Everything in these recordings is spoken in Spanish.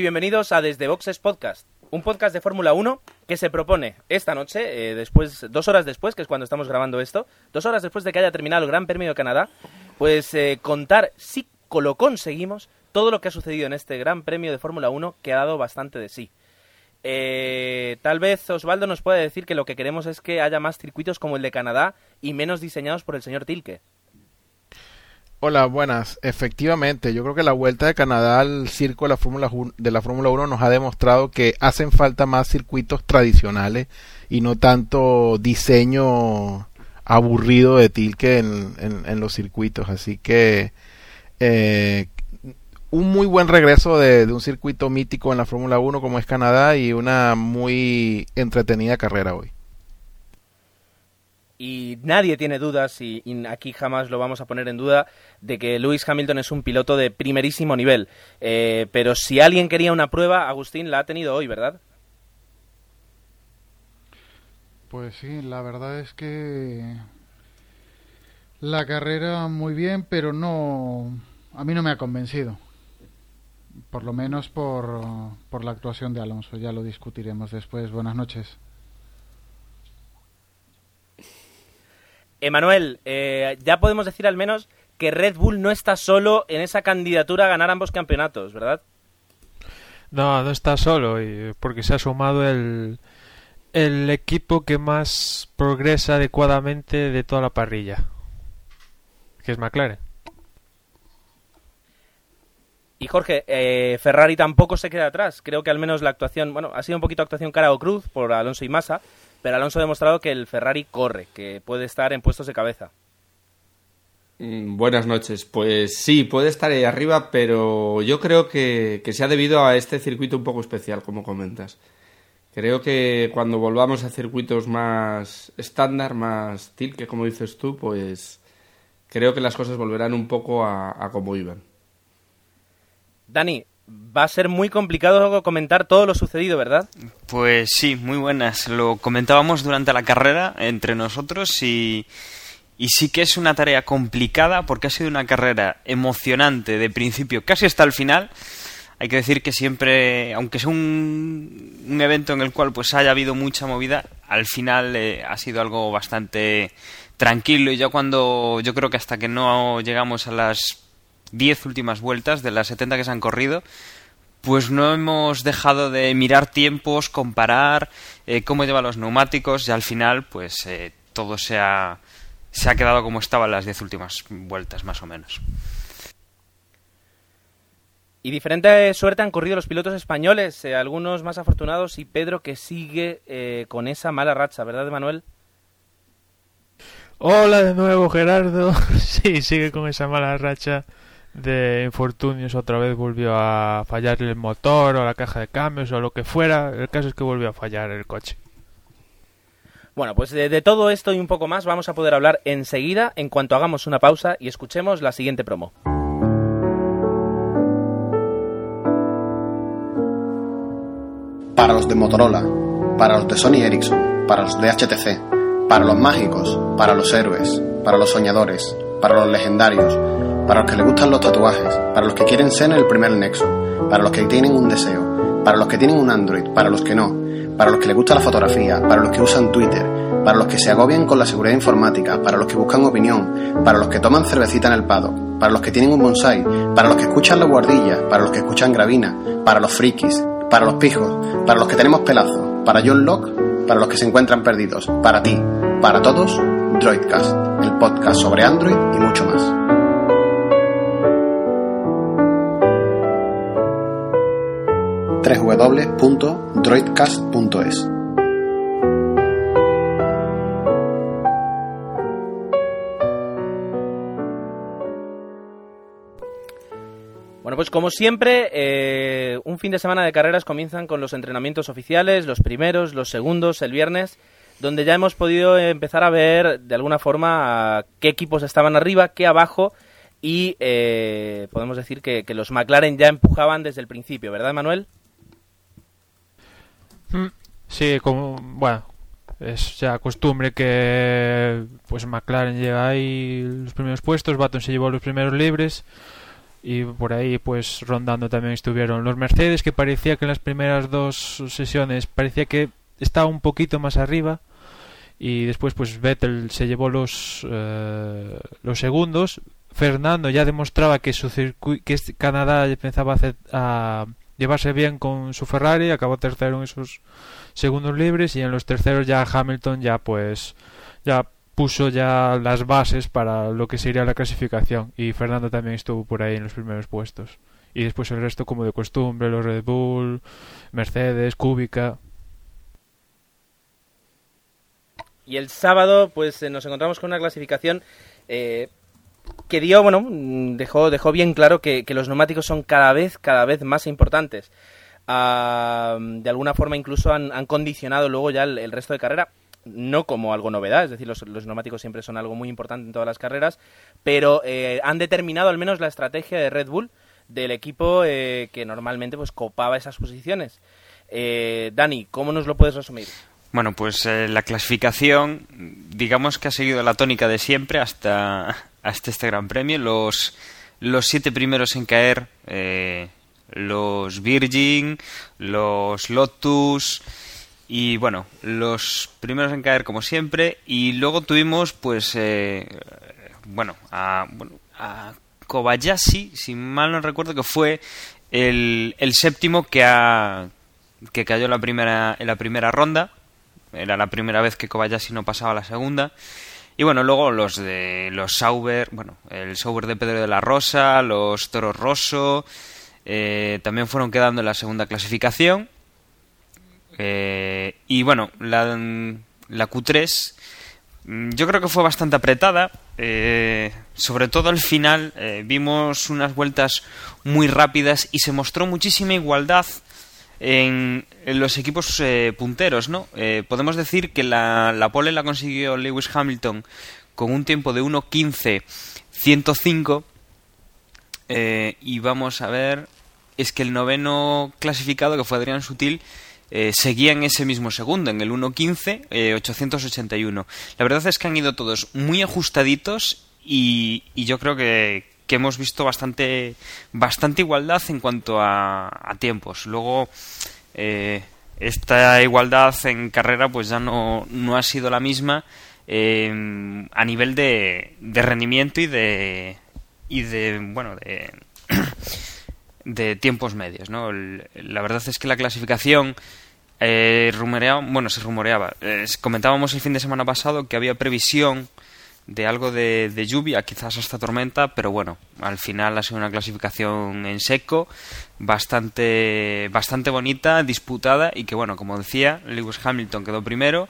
y bienvenidos a Desde Boxes Podcast, un podcast de Fórmula 1 que se propone esta noche, eh, después, dos horas después, que es cuando estamos grabando esto, dos horas después de que haya terminado el Gran Premio de Canadá, pues eh, contar, si lo conseguimos, todo lo que ha sucedido en este Gran Premio de Fórmula 1 que ha dado bastante de sí. Eh, tal vez Osvaldo nos pueda decir que lo que queremos es que haya más circuitos como el de Canadá y menos diseñados por el señor Tilke. Hola, buenas. Efectivamente, yo creo que la vuelta de Canadá al circo de la Fórmula de la Fórmula 1 nos ha demostrado que hacen falta más circuitos tradicionales y no tanto diseño aburrido de Tilke en, en, los circuitos. Así que eh, un muy buen regreso de, de un circuito mítico en la Fórmula 1 como es Canadá y una muy entretenida carrera hoy y nadie tiene dudas, y, aquí jamás lo vamos a poner en duda, de que Lewis Hamilton es un piloto de primerísimo nivel. Eh, pero si alguien quería una prueba, Agustín la ha tenido hoy, ¿verdad? Pues sí, la verdad es que la carrera muy bien, pero no, a mí no me ha convencido. Por lo menos por, por la actuación de Alonso. Ya lo discutiremos después. Buenas noches. Emanuel, eh, ya podemos decir al menos que Red Bull no está solo en esa candidatura a ganar ambos campeonatos, ¿verdad? No, no está solo, porque se ha sumado el, el equipo que más progresa adecuadamente de toda la parrilla, que es McLaren. Y Jorge, eh, Ferrari tampoco se queda atrás. Creo que al menos la actuación, bueno, ha sido un poquito actuación cara o cruz por Alonso y Massa, pero Alonso ha demostrado que el Ferrari corre, que puede estar en puestos de cabeza. Mm, buenas noches. Pues sí, puede estar ahí arriba, pero yo creo que, se ha debido a este circuito un poco especial, como comentas. Creo que cuando volvamos a circuitos más estándar, más que como dices tú, pues creo que las cosas volverán un poco a, a como iban. Dani, va a ser muy complicado comentar todo lo sucedido, ¿verdad? Pues sí, muy buenas. Lo comentábamos durante la carrera entre nosotros y, y sí que es una tarea complicada porque ha sido una carrera emocionante de principio casi hasta el final. Hay que decir que siempre, aunque sea un, evento en el cual pues haya habido mucha movida, al final eh, ha sido algo bastante tranquilo y ya cuando yo creo que hasta que no llegamos a las 10 últimas vueltas de las 70 que se han corrido, pues no hemos dejado de mirar tiempos, comparar eh, cómo lleva los neumáticos y al final pues eh, todo se ha, se ha quedado como estaba en las 10 últimas vueltas más o menos. Y diferente suerte han corrido los pilotos españoles, eh, algunos más afortunados y Pedro que sigue con esa mala racha, ¿verdad, Manuel? Hola de nuevo, Gerardo. sí, sigue con esa mala racha de infortunios otra vez volvió a fallar el motor o la caja de cambios o lo que fuera. El caso es que volvió a fallar el coche. Bueno, pues de, todo esto y un poco más vamos a poder hablar enseguida en cuanto hagamos una pausa y escuchemos la siguiente promo. Para los de Motorola, para los de Sony Ericsson, para los de HTC, para los mágicos, para los héroes, para los soñadores, para los legendarios, para los que les gustan los tatuajes, para los que quieren ser el primer nexo, para los que tienen un deseo, para los que tienen un Android, para los que no, para los que les gusta la fotografía, para los que usan Twitter, para los que se agobian con la seguridad informática, para los que buscan opinión, para los que toman cervecita en el pado, para los que tienen un bonsai, para los que escuchan la guardilla, para los que escuchan gravina, para los frikis, para los pijos, para los que tenemos pelazo, para John Locke, para los que se encuentran perdidos, para ti, para todos, Droidcast, el podcast sobre Android y mucho más. www.droidcast.es. Bueno, pues como siempre, eh, un fin de semana de carreras comienzan con los entrenamientos oficiales, los primeros, los segundos, el viernes. donde ya hemos podido empezar a ver de alguna forma qué equipos estaban arriba, qué abajo y eh, podemos decir que, que, los McLaren ya empujaban desde el principio, ¿verdad, Manuel? Mm, sí, como bueno, es ya costumbre que pues McLaren llega ahí los primeros puestos, Baton se llevó los primeros libres y por ahí pues rondando también estuvieron los Mercedes que parecía que en las primeras dos sesiones parecía que estaba un poquito más arriba y después pues Vettel se llevó los eh, los segundos. Fernando ya demostraba que su que Canadá empezaba a, hacer, a llevarse bien con su Ferrari acabó tercero en esos segundos libres y en los terceros ya Hamilton ya pues ya puso ya las bases para lo que sería la clasificación y Fernando también estuvo por ahí en los primeros puestos. Y después el resto como de costumbre los Red Bull Mercedes Kubica. Y el sábado pues eh, nos encontramos con una clasificación eh, que dio bueno dejó dejó bien claro que, que, los neumáticos son cada vez cada vez más importantes ah, de alguna forma incluso han, han condicionado luego ya el, el resto de carrera no como algo novedad, es decir, los, los, neumáticos siempre son algo muy importante en todas las carreras, pero eh, han determinado al menos la estrategia de Red Bull del equipo eh, que normalmente pues copaba esas posiciones. Eh, Dani, ¿cómo nos lo puedes resumir? Bueno, pues eh, la clasificación, digamos que ha seguido la tónica de siempre hasta, hasta este Gran Premio. Los, los siete primeros en caer, eh, los Virgin, los Lotus, y bueno, los primeros en caer como siempre. Y luego tuvimos, pues, eh, bueno, a, bueno, a Kobayashi, si mal no recuerdo, que fue el, el séptimo que, ha, que cayó la, primera, en la primera ronda. Era la primera vez que Kobayashi no pasaba a la segunda. Y bueno, luego los de los Sauber, bueno, el Sauber de Pedro de la Rosa, los Toros Rosso, eh, también fueron quedando en la segunda clasificación. Eh, y bueno, la, la, Q3 mm, yo creo que fue bastante apretada. Eh, sobre todo al final vimos unas vueltas muy rápidas y se mostró muchísima igualdad en, los equipos eh, punteros, ¿no? Eh, podemos decir que la, la pole la consiguió Lewis Hamilton con un tiempo de 1.15.105 eh, y vamos a ver, es que el noveno clasificado, que fue Adrián Sutil, eh, seguía en ese mismo segundo, en el 1.15, eh, 881. La verdad es que han ido todos muy ajustaditos y yo creo que, que, hemos visto bastante, bastante igualdad en cuanto a, a tiempos. Luego, eh, esta igualdad en carrera pues ya no, no ha sido la misma eh, a nivel de, de rendimiento y de, y de, bueno, de... de tiempos medios, ¿no? La verdad es que la clasificación eh, rumoreaba, bueno, se rumoreaba. Comentábamos el fin de semana pasado que había previsión de algo de, de, lluvia, quizás hasta tormenta, pero bueno, al final ha sido una clasificación en seco, bastante, bastante bonita, disputada y que bueno, como decía, Lewis Hamilton quedó primero,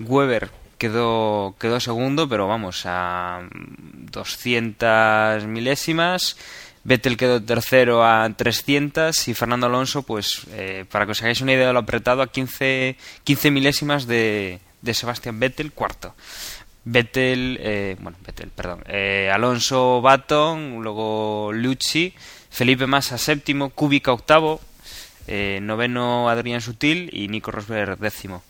Weber quedó, quedó segundo, pero vamos, a 200 milésimas. Vettel quedó tercero a 300 y Fernando Alonso, pues eh, para que os hagáis una idea de lo apretado, a 15, 15 milésimas de, de Sebastián Vettel, cuarto. Vettel, eh, bueno, Vettel, perdón, eh, Alonso Baton, luego Lucci, Felipe Massa séptimo, Kubica octavo, eh, noveno Adrián Sutil y Nico Rosberg décimo.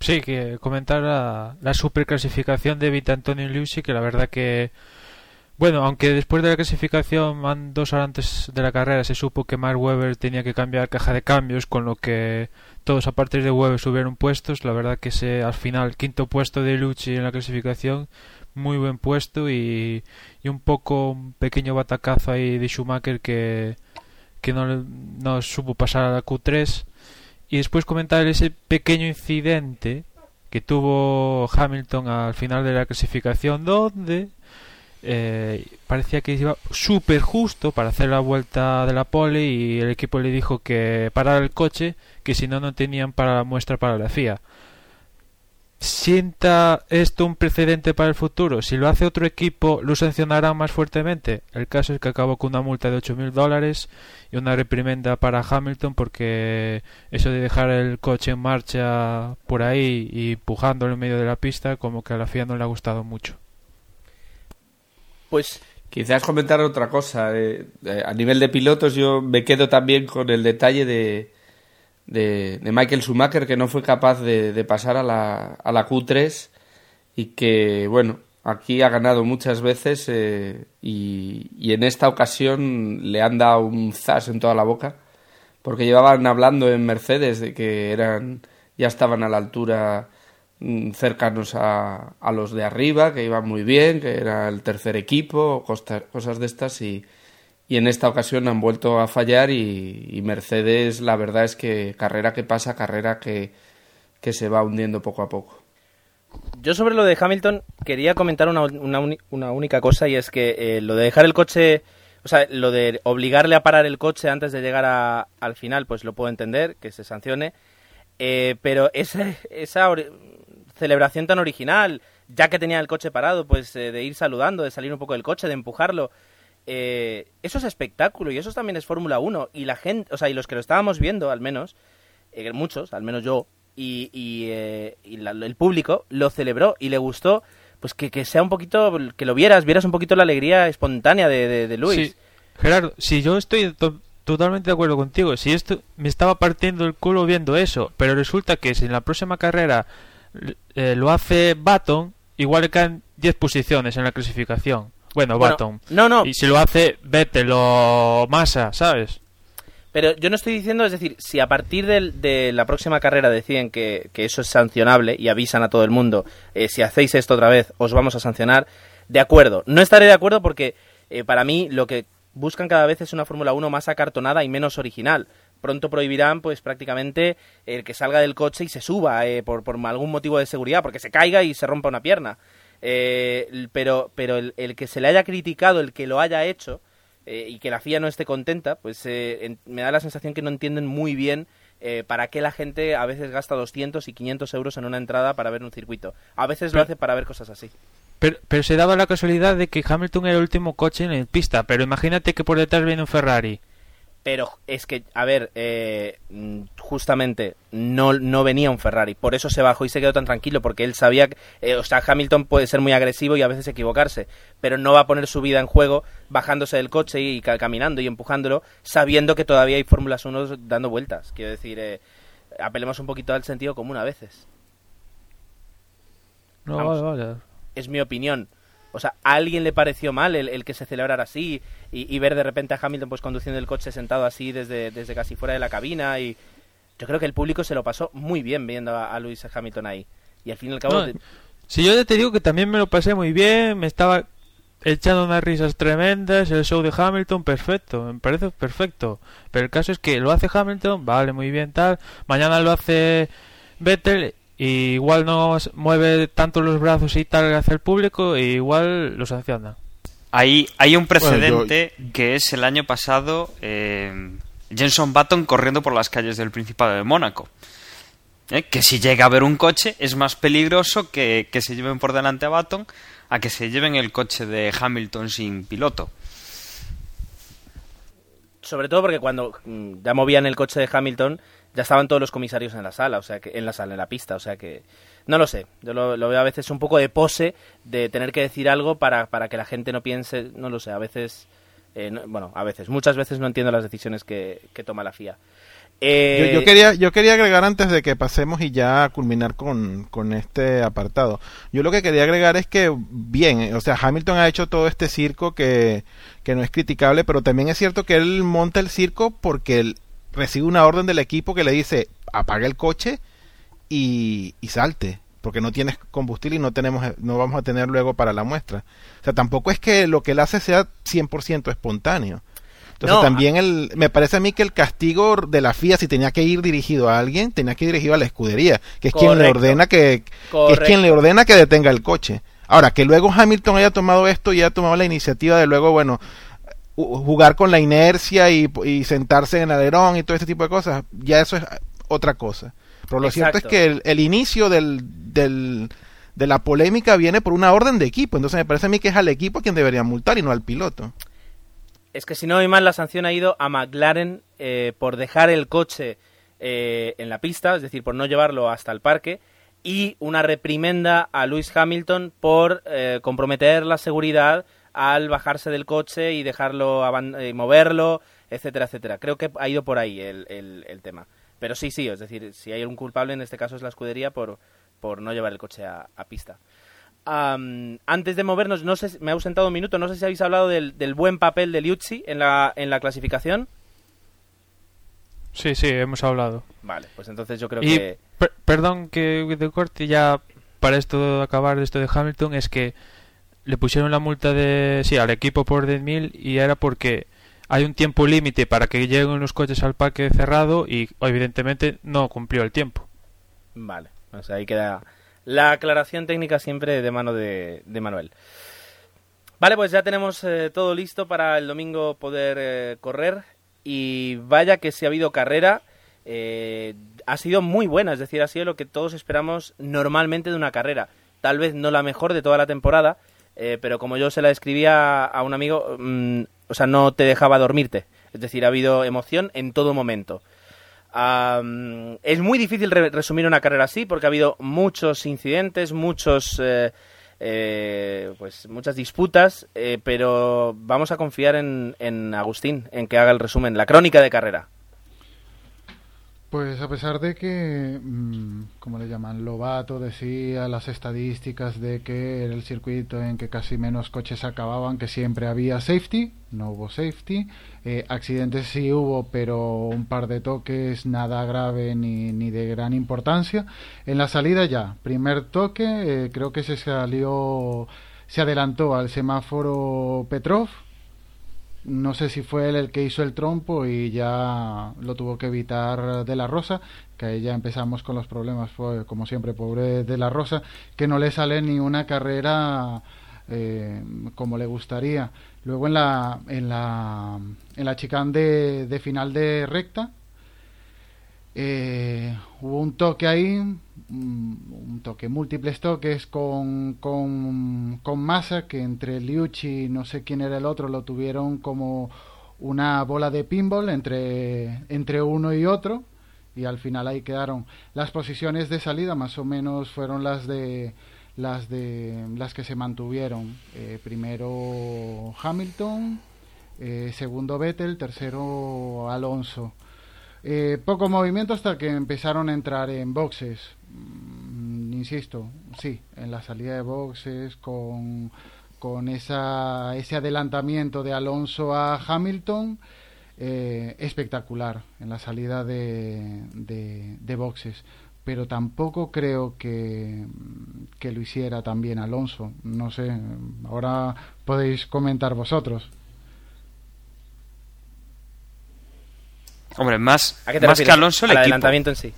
Sí, que comentar la, la superclasificación de Vita Antonio Lucci, que la verdad que bueno, aunque después de la clasificación, dos horas antes de la carrera, se supo que Mark Webber tenía que cambiar caja de cambios, con lo que todos a partir de Webber subieron puestos. La verdad que ese, al final, quinto puesto de Lucci en la clasificación, muy buen puesto y, y un poco un pequeño batacazo ahí de Schumacher que, que no, no supo pasar a la Q3. Y después comentar ese pequeño incidente que tuvo Hamilton al final de la clasificación, donde eh, parecía que iba súper justo para hacer la vuelta de la pole y el equipo le dijo que parara el coche, que si no, no tenían para la muestra para la FIA. sienta esto un precedente para el futuro. Si lo hace otro equipo, lo sancionará más fuertemente. El caso es que acabó con una multa de 8.000 dólares y una reprimenda para Hamilton porque eso de dejar el coche en marcha por ahí y empujándolo en medio de la pista, como que a la FIA no le ha gustado mucho. Pues Quizás comentar otra cosa. eh, eh, a nivel de pilotos, yo me quedo también con el detalle de, de, Michael Schumacher, que no fue capaz de, pasar a la, a la Q3 y que, bueno, aquí ha ganado muchas veces eh, y, y en esta ocasión le han dado un zas en toda la boca, porque llevaban hablando en Mercedes de que eran ya estaban a la altura cercanos a, a los de arriba, que iban muy bien, que era el tercer equipo, cosas de estas, y, y en esta ocasión han vuelto a fallar y, Mercedes la verdad es que carrera que pasa, carrera que, que se va hundiendo poco a poco. Yo sobre lo de Hamilton quería comentar una, una una única cosa y es que eh, lo de dejar el coche, o sea, lo de obligarle a parar el coche antes de llegar a- al final, pues lo puedo entender, que se sancione, eh, pero esa, esa celebración tan original, ya que tenía el coche parado, pues eh, de ir saludando, de salir un poco del coche, de empujarlo, eh, eso es espectáculo y eso también es Fórmula 1 y la gente, o sea, y los que lo estábamos viendo al menos, eh, muchos, al menos yo, y, y, eh, y la- el público lo celebró y le gustó, pues que, que sea un poquito, que lo vieras, vieras un poquito la alegría espontánea de, Luis. Gerardo, si yo estoy to- totalmente de acuerdo contigo, si esto me estaba partiendo el culo viendo eso, pero resulta que si en la próxima carrera eh, lo hace Baton, igual le caen 10 posiciones en la clasificación. Bueno, Bueno, Baton. no, no. Y si lo hace Vettel o Massa, ¿sabes? Pero yo no estoy diciendo, es decir, si a partir de, la próxima carrera deciden que, que eso es sancionable y avisan a todo el mundo, eh, si hacéis esto otra vez, os vamos a sancionar, de acuerdo. No estaré de acuerdo porque eh, para mí lo que buscan cada vez es una Fórmula 1 más acartonada y menos original. Pronto prohibirán, pues prácticamente, el que salga del coche y se suba eh, por, por algún motivo de seguridad, porque se caiga y se rompa una pierna. Eh, pero pero el, el que se le haya criticado, el que lo haya hecho, eh, y que la FIA no esté contenta, pues eh, en- me da la sensación que no entienden muy bien eh, para qué la gente a veces gasta 200 y 500 euros en una entrada para ver un circuito. A veces lo hace para ver cosas así. Pero, pero se daba la casualidad de que Hamilton era el último coche en pista, pero imagínate que por detrás viene un Ferrari. Pero es que, a ver, eh, mm, justamente no, no venía un Ferrari, por eso se bajó y se quedó tan tranquilo, porque él sabía, que, eh, o sea, Hamilton puede ser muy agresivo y a veces equivocarse, pero no va a poner su vida en juego bajándose del coche y ca- caminando y empujándolo, sabiendo que todavía hay Fórmulas 1 dando vueltas. Quiero decir, eh, apelemos un poquito al sentido común a veces. No, Vamos. vale, vale. es mi opinión. O sea, ¿a alguien le pareció mal el, el que se celebrara así y, y ver de repente a Hamilton pues conduciendo el coche sentado así desde, desde casi fuera de la cabina? y Yo creo que el público se lo pasó muy bien viendo a, a Lewis Hamilton ahí. Y al fin y al cabo... No, Si yo te digo que también me lo pasé muy bien, me estaba echando unas risas tremendas, el show de Hamilton, perfecto, me parece perfecto. Pero el caso es que lo hace Hamilton, vale, muy bien, tal. Mañana lo hace Vettel, y igual no mueve tanto los brazos y tal hacia el público, y igual lo sanciona. Hay, hay un Bueno, yo- precedente que es el año pasado eh, Jenson Button corriendo por las calles del Principado de Mónaco. ¿Eh? Que si llega a ver un coche es más peligroso que, que se lleven por delante a Button a que se lleven el coche de Hamilton sin piloto. Sobre todo porque cuando mm, ya movían el coche de Hamilton, ya estaban todos los comisarios en la sala, o sea que en la sala, en la pista, o sea que no lo sé. Yo lo, veo a veces un poco de pose de tener que decir algo para, para que la gente no piense, no lo sé, a veces eh, no- bueno, a veces, muchas veces no entiendo las decisiones que, que toma la FIA. Eh, Yo, quería, yo quería agregar antes de que pasemos y ya culminar con, con este apartado. Yo lo que quería agregar es que, bien, o sea, Hamilton ha hecho todo este circo que, que no es criticable, pero también es cierto que él monta el circo porque él recibe una orden del equipo que le dice apaga el coche y, y salte porque no tienes combustible y no tenemos no vamos a tener luego para la muestra. O sea, tampoco es que lo que él hace sea 100% espontáneo. Entonces No, también el, me parece a mí que el castigo de la FIA si tenía que ir dirigido a alguien, tenía que ir dirigido a la escudería, que es quien le ordena que, que es quien le ordena que detenga el coche. Ahora, que luego Hamilton haya tomado esto y haya tomado la iniciativa de luego, bueno, jugar con la inercia y, y sentarse en el alerón y todo este tipo de cosas, ya eso es otra cosa. Pero lo cierto es que el, el inicio del, del- de la polémica viene por una orden de equipo. Entonces me parece a mí que es al equipo quien deberían multar y no al piloto. Es que si no hay mal, la sanción ha ido a McLaren eh, por dejar el coche eh, en la pista, es decir, por no llevarlo hasta el parque, y una reprimenda a Lewis Hamilton por eh, comprometer la seguridad al bajarse del coche y dejarlo eh, moverlo, etcétera, etcétera. Creo que ha ido por ahí el, el- el tema. Pero sí, sí, es decir, si hay un culpable, en este caso es la escudería por, por no llevar el coche a, a pista. Antes de movernos, no sé, me ha ausentado un minuto, no sé si habéis hablado del, del buen papel de Liuzzi en la, en la clasificación. Sí, sí, hemos hablado. Vale, pues entonces yo creo Y que... per- perdón que de corte ya para esto de acabar esto de Hamilton es que le pusieron la multa de sí al equipo por 10.000 y era porque hay un tiempo límite para que lleguen los coches al parque cerrado y evidentemente no cumplió el tiempo. Vale, o sea, ahí queda la aclaración técnica siempre de mano de, Manuel. Vale, pues ya tenemos eh, todo listo para el domingo poder eh, correr y vaya que si ha habido carrera, eh, ha sido muy buena, es decir, ha sido lo que todos esperamos normalmente de una carrera. Tal vez no la mejor de toda la temporada, eh, pero como yo se la escribía a un amigo, mm, o sea, no te dejaba dormirte. Es decir, ha habido emoción en todo momento. Es muy difícil re- resumir una carrera así porque ha habido muchos incidentes, muchos, eh, eh, pues muchas disputas, eh, pero vamos a confiar en, en Agustín, en que haga el resumen, la crónica de carrera. Pues a pesar de que, mm, como le llaman, Lobato decía las estadísticas de que era el circuito en que casi menos coches acababan, que siempre había safety, no hubo safety, eh, accidentes sí hubo, pero un par de toques, nada grave ni, ni de gran importancia. En la salida ya, primer toque, eh, creo que se salió, se adelantó al semáforo Petrov, no sé si fue él el que hizo el trompo y ya lo tuvo que evitar de la Rosa, que ahí ya empezamos con los problemas, fue como siempre, pobre de la Rosa, que no le sale ni una carrera eh, como le gustaría. Luego en la, en la, en la chicane de, de final de recta, eh, hubo un toque ahí, un, toque, múltiples toques con, con, con Massa, que entre Liucci y no sé quién era el otro, lo tuvieron como una bola de pinball entre, entre uno y otro, y al final ahí quedaron. Las posiciones de salida más o menos fueron las de las de las que se mantuvieron. Eh, primero Hamilton, eh, segundo Vettel, tercero Alonso. Eh, poco movimiento hasta que empezaron a entrar en boxes. Mm, insisto, sí, en la salida de boxes con, con esa, ese adelantamiento de Alonso a Hamilton. eh, espectacular en la salida de, de, de boxes pero tampoco creo que, que lo hiciera también Alonso. No sé, ahora podéis comentar vosotros. Hombre, más, ¿A qué te más que? Alonso el Al equipo. adelantamiento en sí.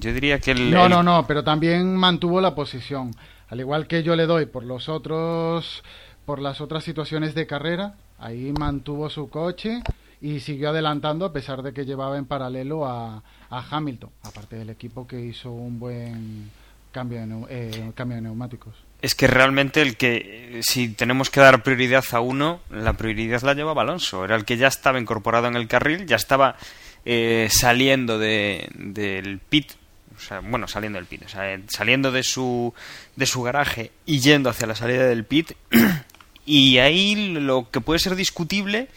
Yo diría que el, No, el- no, no, pero también mantuvo la posición. Al igual que yo le doy por los otros, por las otras situaciones de carrera, ahí mantuvo su coche y siguió adelantando a pesar de que llevaba en paralelo a, a Hamilton, aparte del equipo que hizo un buen cambio de, neu- eh, cambio de neumáticos. Es que realmente el que, eh, si tenemos que dar prioridad a uno, la prioridad la llevaba Alonso. Era el que ya estaba incorporado en el carril, ya estaba eh, saliendo de, del pit, o sea, bueno, saliendo del pit, o sea, eh, saliendo de su, de su garaje y yendo hacia la salida del pit. y ahí lo que puede ser discutible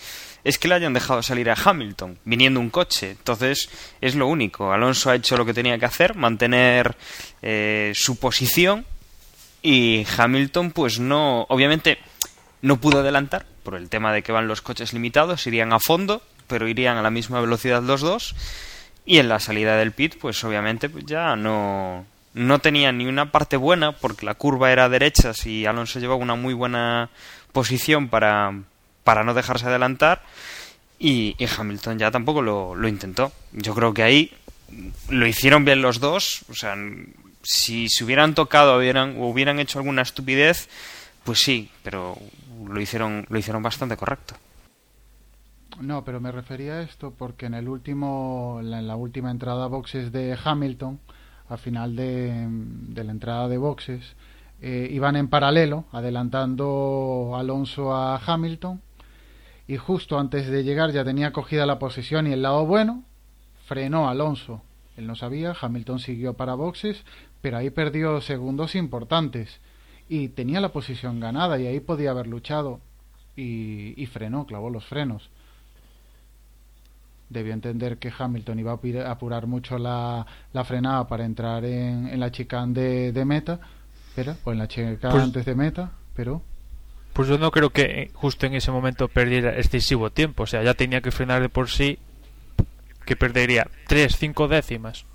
es que le hayan dejado salir a Hamilton, viniendo un coche. Entonces, es lo único. Alonso ha hecho lo que tenía que hacer, mantener eh, su posición y Hamilton, pues no, obviamente no pudo adelantar por el tema de que van los coches limitados, irían a fondo, pero irían a la misma velocidad los dos. Y en la salida del pit, pues obviamente pues ya no, no tenía ni una parte buena porque la curva era derecha y Alonso llevaba una muy buena posición para, para no dejarse adelantar. Y, y Hamilton ya tampoco lo, lo intentó. Yo creo que ahí lo hicieron bien los dos. O sea, si se hubieran tocado hubieran, o hubieran hecho alguna estupidez, pues sí, pero lo hicieron, lo hicieron bastante correcto. No, pero me refería a esto porque en el último, en la última entrada a boxes de Hamilton, al final de, de la entrada de boxes, eh, iban en paralelo, adelantando Alonso a Hamilton, y justo antes de llegar ya tenía cogida la posición y el lado bueno, frenó Alonso. Él no sabía, Hamilton siguió para boxes, pero ahí perdió segundos importantes. Y tenía la posición ganada y ahí podía haber luchado. Y, y frenó, clavó los frenos. Debió entender que Hamilton iba a apurar mucho la, la frenada para entrar en, en la chicane de, meta, pero, o en la chicane pues antes de meta, pero... Pues yo no creo que justo en ese momento perdiera excesivo tiempo, o sea, ya tenía que frenar de por sí, que perdería 3, 5 décimas.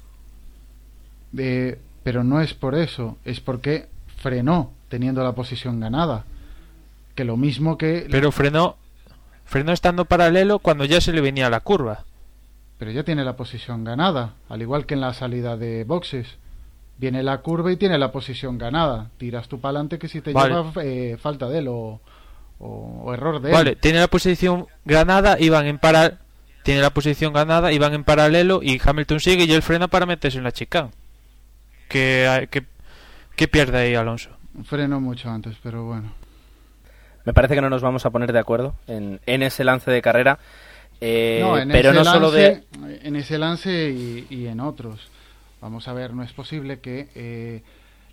Eh, pero no es por eso, es porque frenó teniendo la posición ganada. Que lo mismo que... Pero frenó Frenó estando paralelo cuando ya se le venía la curva. Pero ya tiene la posición ganada, al igual que en la salida de boxes. Viene la curva y tiene la posición ganada. Tiras tú para adelante que si te lleva eh, falta de él o, o, error de él. Vale, tiene la posición ganada, iban en para... Tiene la posición ganada, iban en paralelo y Hamilton sigue y él frena para meterse en la chica. Que, que, que pierde ahí Alonso. Freno mucho antes, pero bueno. Me parece que no nos vamos a poner de acuerdo en, en ese lance de carrera. Eh, no, pero no solo de. En ese lance y, en otros. Vamos a ver, no es posible que eh,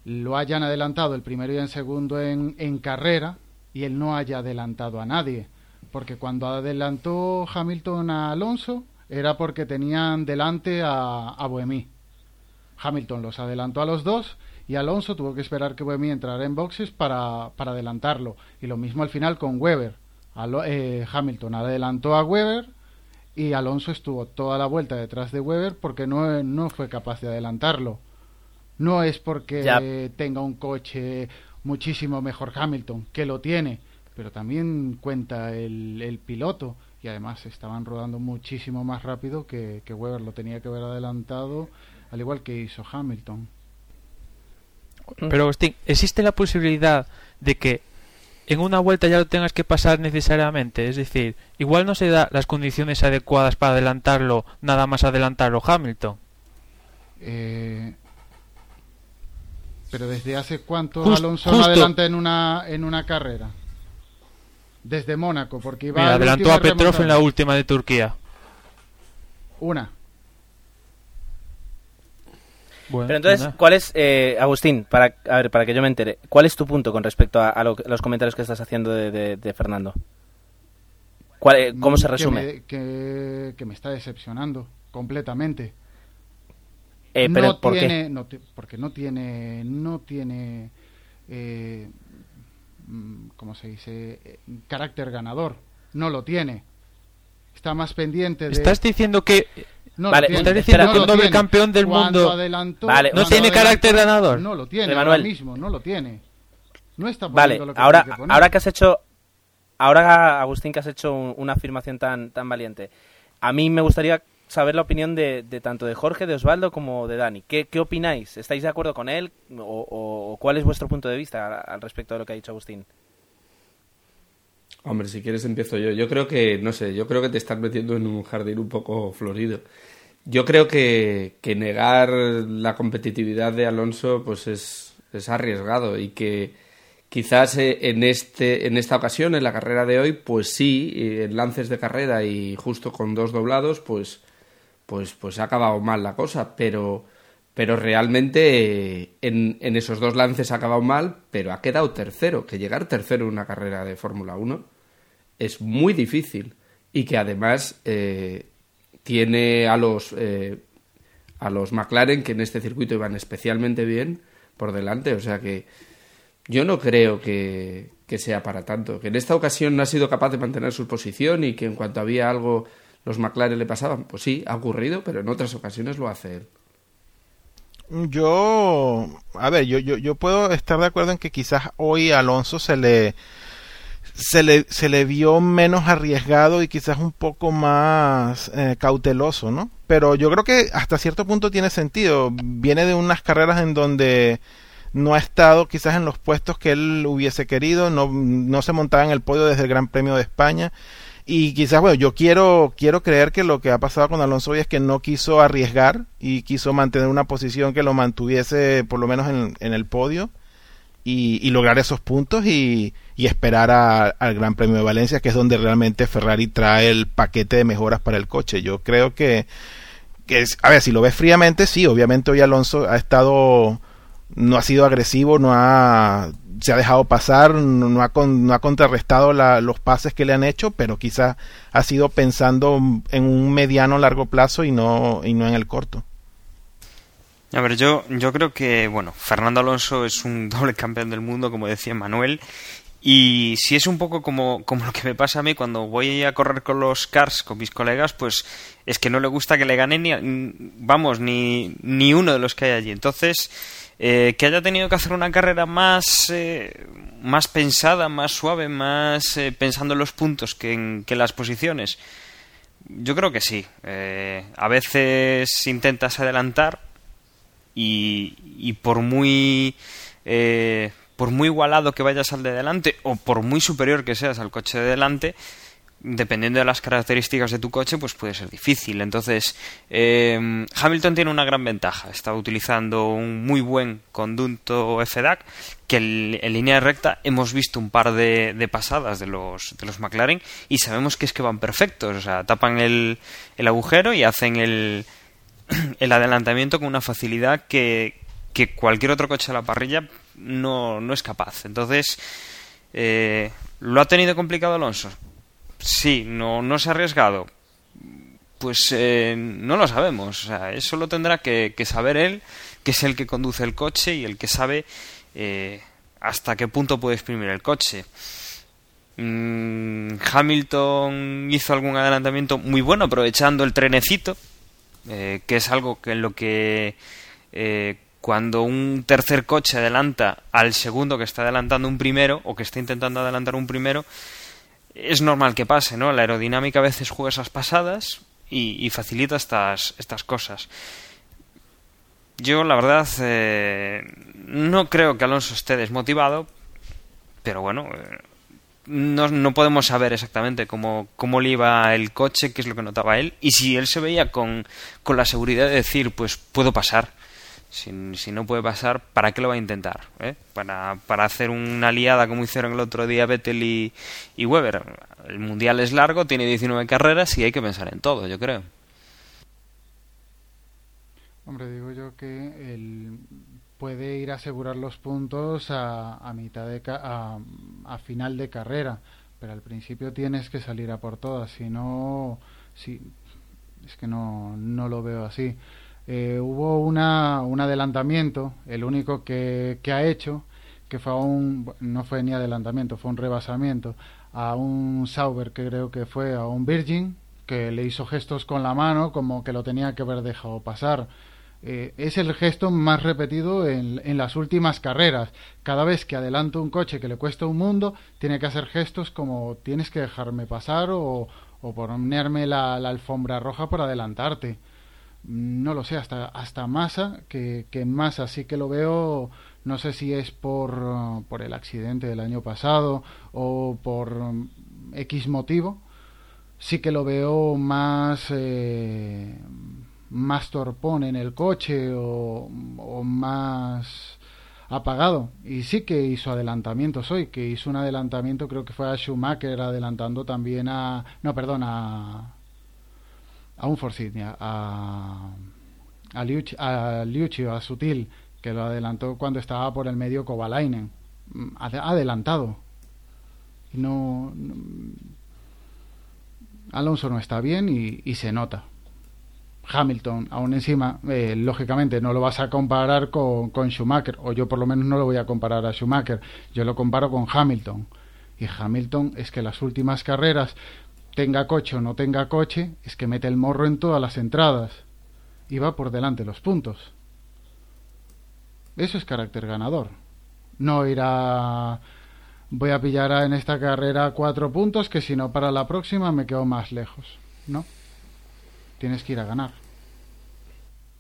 lo hayan adelantado el primero y el segundo en, en carrera y él no haya adelantado a nadie. Porque cuando adelantó Hamilton a Alonso era porque tenían delante a, a. Hamilton los adelantó a los dos y Alonso tuvo que esperar que Buemi entrara en boxes para, para adelantarlo. Y lo mismo al final con Weber. Eh, Hamilton adelantó a Weber y Alonso estuvo toda la vuelta detrás de Weber porque no, no fue capaz de adelantarlo. No es porque tenga un coche muchísimo mejor Hamilton, que lo tiene, pero también cuenta el, el piloto y además estaban rodando muchísimo más rápido que, que Weber lo tenía que haber adelantado, al igual que hizo Hamilton. Pero Agustín, ¿existe la posibilidad de que en una vuelta ya lo tengas que pasar necesariamente? Es decir, igual no se da las condiciones adecuadas para adelantarlo, nada más adelantarlo Hamilton. Eh, pero desde hace cuánto Alonso no adelanta en una en una carrera. Desde Mónaco, porque iba adelantó a Petrov en la última de Turquía. Una. Pero entonces, ¿cuál es, eh, Agustín, para, a ver, para que yo me entere, cuál es tu punto con respecto a, los comentarios que estás haciendo de, Fernando? Eh, ¿Cómo se resume? Que me, está decepcionando completamente. Eh, pero no ¿por tiene, porque no tiene, no tiene, eh, mm, ¿cómo se dice? Carácter ganador. No lo tiene. Está más pendiente de. Estás diciendo que no vale, estás diciendo que un doble campeón del mundo no tiene carácter ganador. No lo tiene, ahora mismo, no lo tiene. No está Vale, lo que ahora, que ahora que has hecho, ahora Agustín que has hecho una afirmación tan, tan valiente, a mí me gustaría saber la opinión de, tanto de Jorge, de Osvaldo como de Dani. ¿Qué, qué opináis? ¿Estáis de acuerdo con él? O, cuál es vuestro punto de vista al respecto de lo que ha dicho Agustín? Hombre, si quieres empiezo yo. Yo creo que, no sé, yo creo que te estás metiendo en un jardín un poco florido. Yo creo que, que negar la competitividad de Alonso pues es, es arriesgado y que quizás eh, en este en esta ocasión en la carrera de hoy pues sí en lances de carrera y justo con dos doblados pues pues pues ha acabado mal la cosa pero pero realmente eh, en, en esos dos lances ha acabado mal pero ha quedado tercero que llegar tercero en una carrera de Fórmula 1 es muy difícil y que además eh, tiene a los, eh, a los McLaren, que en este circuito iban especialmente bien, por delante. O sea que yo no creo que, que sea para tanto. Que en esta ocasión no ha sido capaz de mantener su posición y que en cuanto había algo los McLaren le pasaban. Pues sí, ha ocurrido, pero en otras ocasiones lo hace él. Yo, a ver, yo, yo, yo puedo estar de acuerdo en que quizás hoy Alonso se le se le, se le vio menos arriesgado y quizás un poco más eh, cauteloso, ¿no? Pero yo creo que hasta cierto punto tiene sentido. Viene de unas carreras en donde no ha estado quizás en los puestos que él hubiese querido, no, no se montaba en el podio desde el Gran Premio de España y quizás, bueno, yo quiero, quiero creer que lo que ha pasado con Alonso hoy es que no quiso arriesgar y quiso mantener una posición que lo mantuviese por lo menos en, en el podio y, y, lograr esos puntos y, y esperar a, al Gran Premio de Valencia, que es donde realmente Ferrari trae el paquete de mejoras para el coche. Yo creo que, que a ver, si lo ves fríamente, sí, obviamente hoy Alonso ha estado, no ha sido agresivo, no ha se ha dejado pasar, no ha, con, no ha contrarrestado la, los pases que le han hecho, pero quizá ha sido pensando en un mediano largo plazo y no, y no en el corto. A ver, yo, yo creo que, bueno, Fernando Alonso es un doble campeón del mundo, como decía Manuel, y si es un poco como, como lo que me pasa a mí cuando voy a correr con los cars, con mis colegas, pues es que no le gusta que le gane ni, vamos, ni, ni uno de los que hay allí. Entonces, eh, que haya tenido que hacer una carrera más, eh, más pensada, más suave, más eh, pensando en los puntos que en, que las posiciones. Yo creo que sí. Eh, a veces intentas adelantar y, y por muy eh, por muy igualado que vayas al de delante o por muy superior que seas al coche de delante, dependiendo de las características de tu coche, pues puede ser difícil. Entonces, eh, Hamilton tiene una gran ventaja. Está utilizando un muy buen conducto FDAC, que en línea recta hemos visto un par de, de, pasadas de los, de los McLaren y sabemos que es que van perfectos. O sea, tapan el, el agujero y hacen el, el adelantamiento con una facilidad que, que cualquier otro coche a la parrilla no, no es capaz. Entonces, eh, ¿lo ha tenido complicado Alonso? sí, no, no se ha arriesgado. Pues eh, no lo sabemos. Eso lo tendrá que, que, saber él, que es el que conduce el coche y el que sabe eh, hasta qué punto puede exprimir el coche. Mm, Hamilton hizo algún adelantamiento muy bueno aprovechando el trenecito, eh, que es algo que en lo que eh, cuando un tercer coche adelanta al segundo que está adelantando un primero o que está intentando adelantar un primero, es normal que pase, ¿no? La aerodinámica a veces juega esas pasadas y, facilita estas, estas cosas. Yo, la verdad, eh, no creo que Alonso esté desmotivado, pero bueno, eh, no, no, podemos saber exactamente cómo, cómo le iba el coche, qué es lo que notaba él, y si él se veía con, con la seguridad de decir, pues puedo pasar. Si, no puede pasar, ¿para qué lo va a intentar? ¿Eh? Para, para, hacer una liada como hicieron el otro día Vettel y, y, Weber. El mundial es largo, tiene 19 carreras y hay que pensar en todo, yo creo. Hombre, digo yo que él puede ir a asegurar los puntos a, a mitad de a, a, final de carrera, pero al principio tienes que salir a por todas, si no, si, es que no, no lo veo así eh, hubo una, un adelantamiento, el único que, ha hecho, que fue un, no fue ni adelantamiento, fue un rebasamiento, a un Sauber que creo que fue a un Virgin, que le hizo gestos con la mano como que lo tenía que haber dejado pasar. Eh, es el gesto más repetido en, las últimas carreras. Cada vez que adelanto un coche que le cuesta un mundo, tiene que hacer gestos como tienes que dejarme pasar o, ponerme la, la alfombra roja por adelantarte no lo sé, hasta, hasta Massa, que, que Massa sí que lo veo, no sé si es por, por el accidente del año pasado o por X motivo, sí que lo veo más, eh, más torpón en el coche o, o más apagado. Y sí que hizo adelantamientos hoy que hizo un adelantamiento creo que fue a Schumacher adelantando también a no perdón a a un a, a, Liucci, a a Sutil, que lo adelantó cuando estaba por el medio Kovalainen. Mm, adelantado. No, no, Alonso no está bien y, y se nota. Hamilton, aún encima, eh, lógicamente no lo vas a comparar con, con, Schumacher, o yo por lo menos no lo voy a comparar a Schumacher, yo lo comparo con Hamilton. Y Hamilton es que las últimas carreras, tenga coche o no tenga coche, es que mete el morro en todas las entradas y va por delante los puntos. Eso es carácter ganador. No irá voy a pillar en esta carrera cuatro puntos que si no para la próxima me quedo más lejos. No. Tienes que ir a ganar.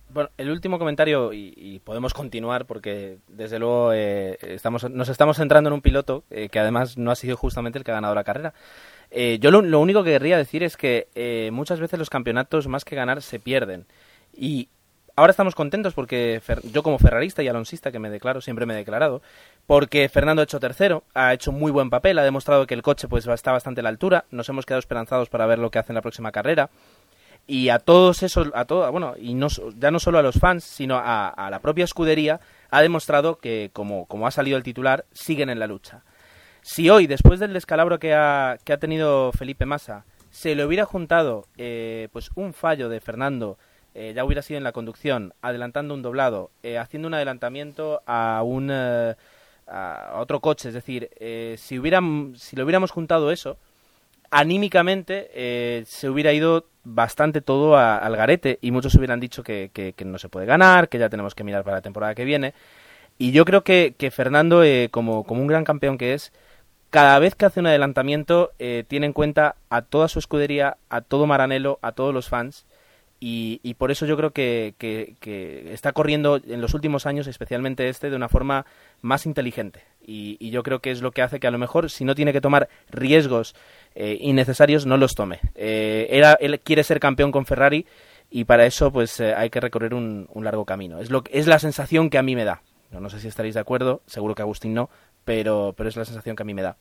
Bueno, el último comentario, y, podemos continuar porque desde luego eh, estamos, nos estamos centrando en un piloto eh, que además no ha sido justamente el que ha ganado la carrera. Eh, yo lo, único que querría decir es que muchas veces los campeonatos más que ganar se pierden. Y ahora estamos contentos porque yo como ferrarista y alonsista, que me declaro, siempre me he declarado, porque Fernando ha hecho tercero, ha hecho muy buen papel, ha demostrado que el coche pues está bastante a la altura, nos hemos quedado esperanzados para ver lo que hace en la próxima carrera y a todos esos, a todo, bueno, y no, ya no solo a los fans, sino a, la propia escudería, ha demostrado que, como, como, ha salido el titular, siguen en la lucha. Si hoy, después del descalabro que ha, que ha tenido Felipe Massa, se le hubiera juntado eh, pues un fallo de Fernando, eh, ya hubiera sido en la conducción, adelantando un doblado, eh, haciendo un adelantamiento a un a otro coche, es decir, si, hubieran, si le hubiéramos juntado eso, anímicamente eh, se hubiera ido bastante todo al garete y muchos hubieran dicho que, no se puede ganar, que ya tenemos que mirar para la temporada que viene. Y yo creo que, Fernando, eh, como, como un gran campeón que es, cada vez que hace un adelantamiento eh, tiene en cuenta a toda su escudería, a todo Maranelo, a todos los fans. Y, y por eso yo creo que, que, está corriendo en los últimos años, especialmente este, de una forma más inteligente. Y, yo creo que es lo que hace que a lo mejor, si no tiene que tomar riesgos eh, innecesarios no los tome. Eh, él quiere ser campeón con Ferrari y para eso pues eh, hay que recorrer un, largo camino. Es, lo, es la sensación que a mí me da. No, no sé si estaréis de acuerdo, seguro que Agustín no, pero, pero es la sensación que a mí me da.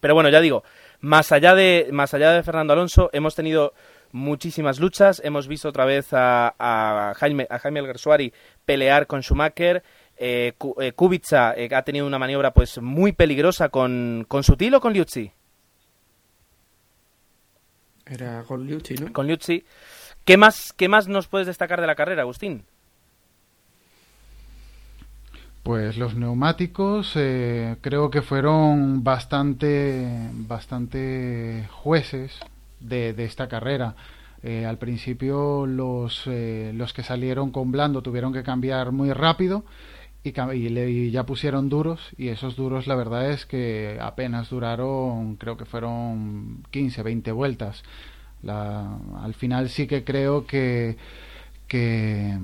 Pero bueno, ya digo, más allá de, más allá de Fernando Alonso, hemos tenido muchísimas luchas. Hemos visto otra vez a, Jaime, a Jaime Alguersuari pelear con Schumacher. Eh, Kubica ha tenido una maniobra pues muy peligrosa con, con Sutil o con Liuzzi. Era con Liuzzi, ¿no? Con Liuzzi. ¿Qué más, ¿Qué más nos puedes destacar de la carrera, Agustín? Pues los neumáticos eh, creo que fueron bastante, bastante jueces de, esta carrera. Eh, al principio los, eh, los que salieron con blando tuvieron que cambiar muy rápido y, ya pusieron duros y esos duros la verdad es que apenas duraron creo que fueron 15 20 vueltas la, al final sí que creo que, que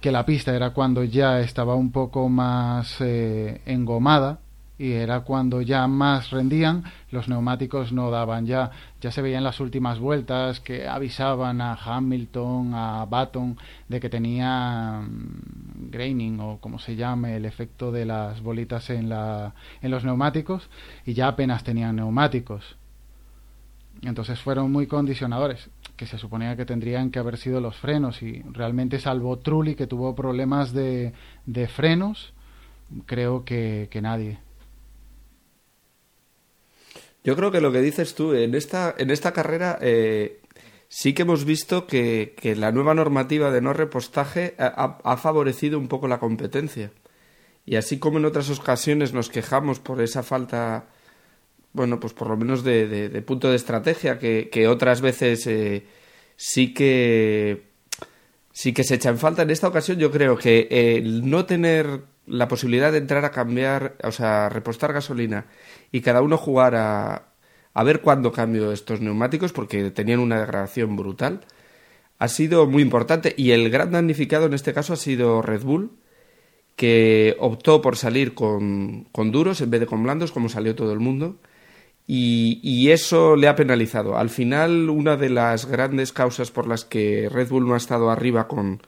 que la pista era cuando ya estaba un poco más eh, engomada y era cuando ya más rendían, los neumáticos no daban ya. Ya se veían las últimas vueltas que avisaban a Hamilton, a Baton, de que tenía mm, graining o como se llame, el efecto de las bolitas en, la, en los neumáticos, y ya apenas tenían neumáticos. Entonces fueron muy condicionadores, que se suponía que tendrían que haber sido los frenos, y realmente salvo Trulli, que tuvo problemas de, de frenos, creo que, que nadie. Yo creo que lo que dices tú, en esta, en esta carrera eh, sí que hemos visto que, la nueva normativa de no repostaje ha, favorecido un poco la competencia. Y así como en otras ocasiones nos quejamos por esa falta, bueno, pues por lo menos de, punto de estrategia, que, otras veces eh, sí que sí que se echa en falta. En esta ocasión yo creo que el no tener la posibilidad de entrar a cambiar, o sea, repostar gasolina y cada uno jugar a, a ver cuándo cambio estos neumáticos porque tenían una degradación brutal, ha sido muy importante y el gran damnificado en este caso ha sido Red Bull, que optó por salir con, con duros en vez de con blandos, como salió todo el mundo. Y, y, eso le ha penalizado. Al final, una de las grandes causas por las que Red Bull no ha estado arriba con,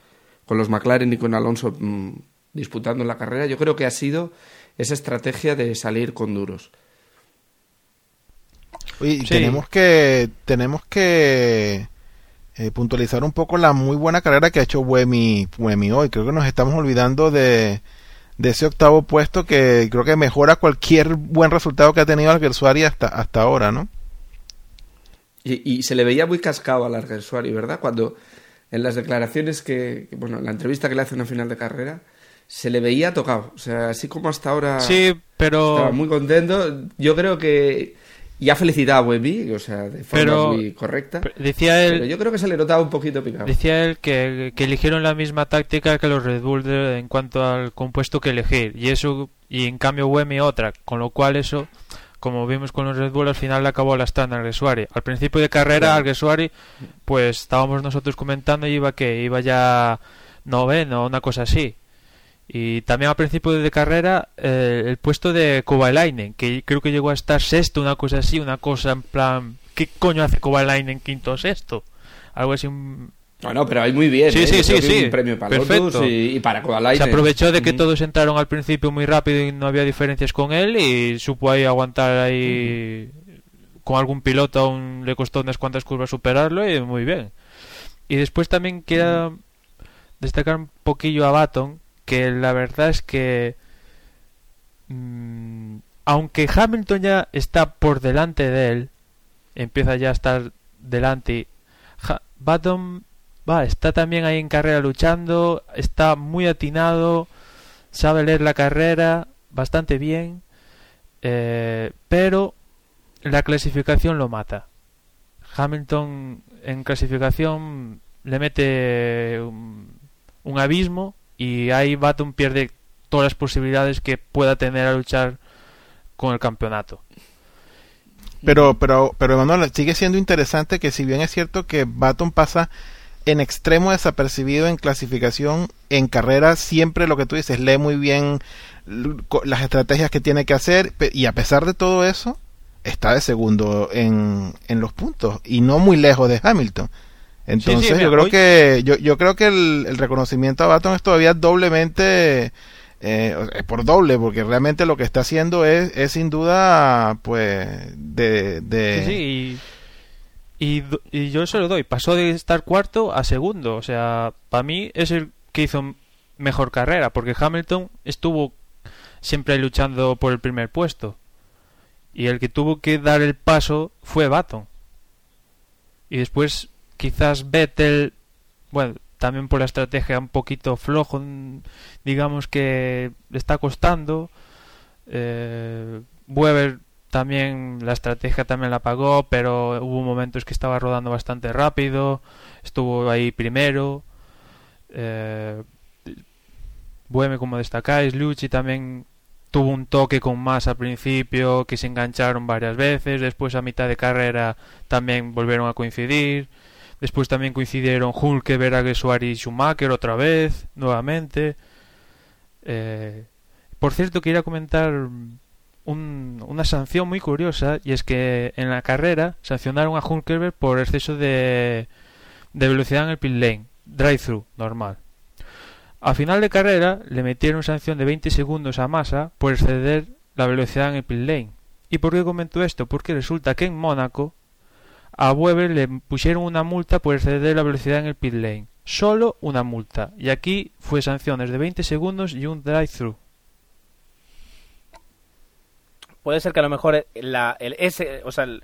con los McLaren y con Alonso mm, disputando la carrera, yo creo que ha sido esa estrategia de salir con duros. y tenemos que tenemos que eh, puntualizar un poco la muy buena carrera que ha hecho Buemi, hoy. Creo que nos estamos olvidando de, de ese octavo puesto que creo que mejora cualquier buen resultado que ha tenido Alguersuari hasta, hasta ahora, ¿no? Y, y se le veía muy cascado al Alguersuari, ¿verdad? Cuando en las declaraciones que, bueno, en la entrevista que le hace en final de carrera, se le veía tocado. O sea, así como hasta ahora. Sí, pero. Estaba muy contento. Yo creo que. Y ha felicitado a Webby, o sea, de forma muy correcta. Decía él, pero yo creo que se le notaba un poquito picado. Decía él que, que eligieron la misma táctica que los Red Bull en cuanto al compuesto que elegir. Y eso, y en cambio Wemi otra. Con lo cual eso, como vimos con los Red Bull, al final le acabó la stand al. Al principio de carrera, al pues estábamos nosotros comentando y iba que iba ya noveno, una cosa así. Y también al principio de carrera eh, el puesto de Kovalainen, que creo que llegó a estar sexto, una cosa así, una cosa en plan, ¿qué coño hace Kovalainen quinto o sexto? Algo así. un- Bueno, pero hay muy bien. Sí, ¿eh? sí, sí, sí. Un premio para Perfecto. Y, y para Kovalainen. Se aprovechó de que Ujú. todos entraron al principio muy rápido y no había diferencias con él y supo ahí aguantar ahí con algún piloto aún le costó unas cuantas curvas superarlo y muy bien. Y después también quiero destacar un poquillo a Baton que la verdad es que mm, aunque Hamilton ya está por delante de él empieza ya a estar delante Ja- Baton va, está también ahí en carrera luchando, está muy atinado, sabe leer la carrera bastante bien, eh, pero la clasificación lo mata. Hamilton en clasificación le mete un abismo y ahí Baton pierde todas las posibilidades que pueda tener a luchar con el campeonato. Pero, pero, pero Emanuel, sigue siendo interesante que si bien es cierto que Baton pasa en extremo desapercibido en clasificación, en carrera siempre lo que tú dices, lee muy bien las estrategias que tiene que hacer y a pesar de todo eso, está de segundo en, en los puntos y no muy lejos de Hamilton. Entonces yo creo hoy- que yo, yo creo que el, el reconocimiento a Baton es todavía doblemente eh, es por doble porque realmente lo que está haciendo es, es sin duda pues de, de- Sí, sí, y, y, y yo se lo doy. Pasó de estar cuarto a segundo. O sea, para mí es el que hizo mejor carrera, porque Hamilton estuvo siempre luchando por el primer puesto. Y el que tuvo que dar el paso fue Baton. Y después, quizás Vettel, bueno, también por la estrategia un poquito flojo, mm, digamos que le está costando. Eh, Weber también la estrategia también la pagó, pero hubo momentos que estaba rodando bastante rápido, estuvo ahí primero. Eh, Bueme, como destacáis, Lucci también tuvo un toque con más al principio, que se engancharon varias veces, después a mitad de carrera también volvieron a coincidir, después también coincidieron Hulkeberg, Aguesuari y Schumacher otra vez, nuevamente. Eh, por cierto, quería comentar un- una sanción muy curiosa y es que en la carrera sancionaron a Hulkenberg por exceso de, de velocidad en el pit lane, drive-thru, normal. A final de carrera le metieron sanción de 20 segundos a Massa por exceder la velocidad en el pit lane. ¿Y por qué comento esto? Porque resulta que en Mónaco a Weber le pusieron una multa por exceder la velocidad en el pit lane. Solo una multa. Y aquí fue sanciones de 20 segundos y un drive-thru. Puede ser que a lo mejor la, el, ese, o sea, el,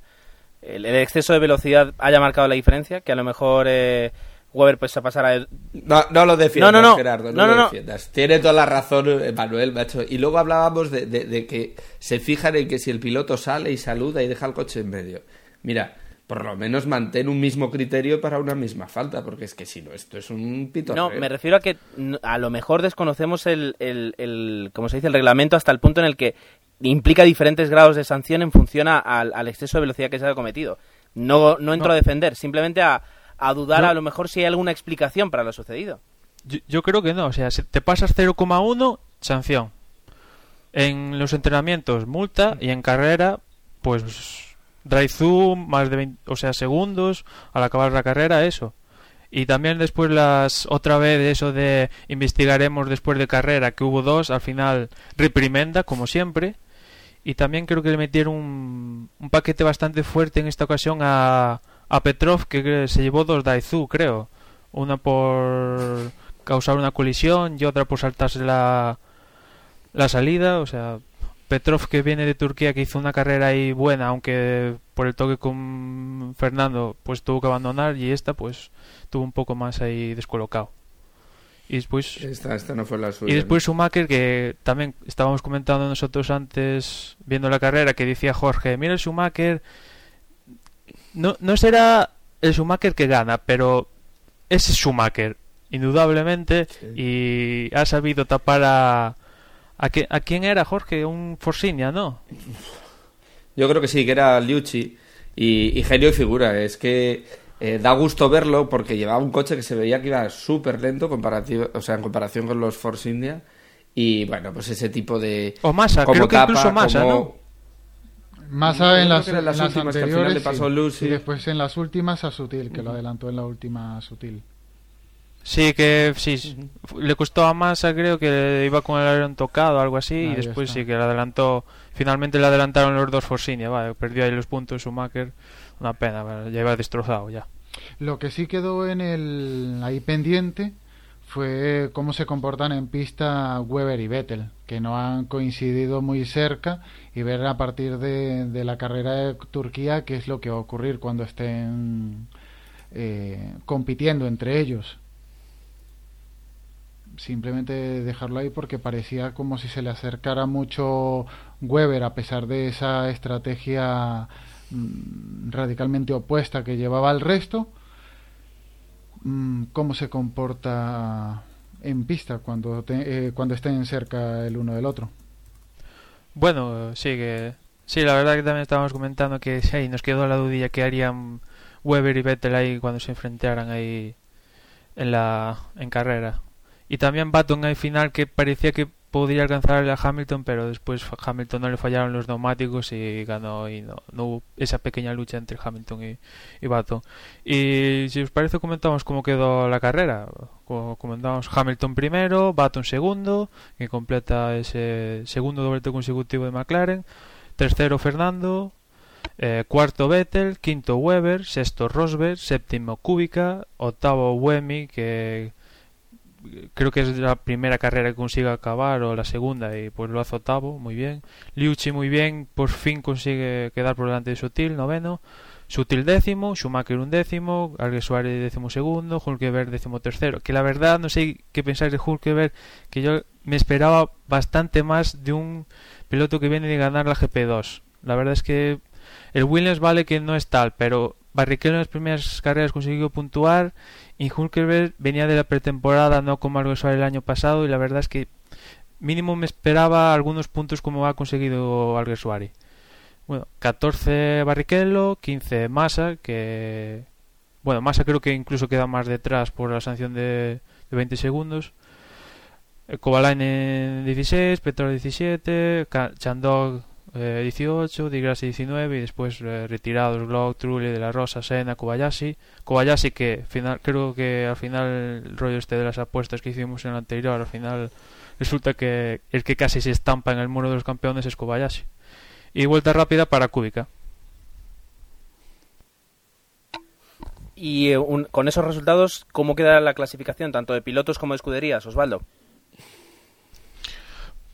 el- el exceso de velocidad haya marcado la diferencia, que a lo mejor eh, Weber pues se pasara de... No, no lo defiendas, No, no, no. Gerardo, no, No, lo defiendas. Tiene toda la razón eh, Manuel, macho. Y luego hablábamos de, de- de que se fijan en que si el piloto sale y saluda y deja el coche en medio. Mira, por lo menos mantén un mismo criterio para una misma falta, porque es que si no, esto es un pito. No, me refiero a que a lo mejor desconocemos el, el, el, como se dice, el reglamento hasta el punto en el que implica diferentes grados de sanción en función a- al, al exceso de velocidad que se ha cometido. No, no entro No. a defender, simplemente a, a dudar a lo mejor si hay alguna explicación para lo sucedido. Yo, yo creo que no, o sea, si te pasas 0,1, sanción. En los entrenamientos, multa, y en carrera, pues drive-thru, más de 20, o sea, segundos, al acabar la carrera, eso. Y también después las, otra vez eso de investigaremos después de carrera, que hubo dos, al final reprimenda, como siempre. Y también creo que le metieron un, un paquete bastante fuerte en esta ocasión a, a Petrov, que se llevó dos drive-thru, creo. Una por causar una colisión y otra por saltarse la, la salida. O sea, Petrov que viene de Turquía, que hizo una carrera ahí buena, aunque por el toque con Fernando, pues tuvo que abandonar. Y esta, pues, tuvo un poco más ahí descolocado. Y después Esta, esta no fue la suya. y después Schumacher, que también estábamos comentando nosotros antes, viendo la carrera, que decía Jorge, mira el Schumacher, no, no será el Schumacher que gana, pero es Schumacher, indudablemente, y ha sabido tapar a... ¿A, qué- ¿A quién era Jorge? Un Forsinia, ¿no? Yo creo que sí, que era Liucci y, y genio y figura. Es que eh, da gusto verlo porque llevaba un coche que se veía que iba súper lento comparativo, o sea, en comparación con los Force India. Y bueno, pues ese tipo de. O Massa, como creo que tapa, incluso Massa, como- ¿no? Massa en las, que eran las en las últimas que al final anteriores le pasó sí. Lucy. y después en las últimas a Sutil, que lo adelantó en la última Sutil. Sí, que sí, le costó a Massa, creo que iba con el avión tocado o algo así, Ahí y después está. sí que le adelantó. Finalmente le adelantaron los dos Forcinia, vale, perdió ahí los puntos Schumacher. Una pena, vale, ya iba destrozado ya. Lo que sí quedó en el ahí pendiente fue cómo se comportan en pista Weber y Vettel, que no han coincidido muy cerca y ver a partir de, de la carrera de Turquía qué es lo que va a ocurrir cuando estén eh, compitiendo entre ellos. Simplemente dejarlo ahí porque parecía como si se le acercara mucho Weber a pesar de esa estrategia mm, radicalmente opuesta que llevaba al resto mm, cómo se comporta en pista cuando te- eh, cuando estén cerca el uno del otro Bueno, sí que. Sí, la verdad que también estábamos comentando que sí, nos quedó la dudilla que harían Weber y Vettel ahí cuando se enfrentaran ahí en la en carrera. Y también Baton al final que parecía que podría alcanzar a Hamilton, pero después a Hamilton no le fallaron los neumáticos y ganó y no, hubo esa pequeña lucha entre Hamilton y, y Baton. Y si os parece comentamos cómo quedó la carrera. Co- Comentamos Hamilton primero, Baton segundo, que completa ese segundo doblete consecutivo de McLaren. Tercero Fernando, eh, cuarto Vettel, quinto Weber, sexto Rosberg, séptimo Kubica, octavo Wemi, que creo que es la primera carrera que consigue acabar o la segunda y pues lo hace octavo, muy bien. Liucci muy bien, por fin consigue quedar por delante de Sutil, noveno. Sutil décimo, Schumacher un décimo, Alguer Suárez décimo segundo, Hulkeberg décimo tercero. Que la verdad no sé qué pensar de Hulkeberg, que yo me esperaba bastante más de un piloto que viene de ganar la GP2. La verdad es que el Williams vale que no es tal, pero Barrichello en las primeras carreras consiguió puntuar y Hulkenberg venía de la pretemporada no como Suárez el año pasado y la verdad es que mínimo me esperaba algunos puntos como ha conseguido Alguer Suárez. Bueno, 14 Barrichello, 15 Massa, que... Bueno, Massa creo que incluso queda más detrás por la sanción de, de 20 segundos. Eh, Kovalainen 16, Petrol 17, Ka- Chandog eh, 18, Di Grassi 19 y después eh, retirados Glock, Trulli, De La Rosa, Senna, Kobayashi. Kobayashi que creo que al final el rollo este de las apuestas que hicimos en el anterior, al final resulta que el que casi se estampa en el muro de los campeones es Kobayashi. Y vuelta rápida para Kubica. Y eh, con esos resultados, ¿cómo queda la clasificación tanto de pilotos como de escuderías, Osvaldo?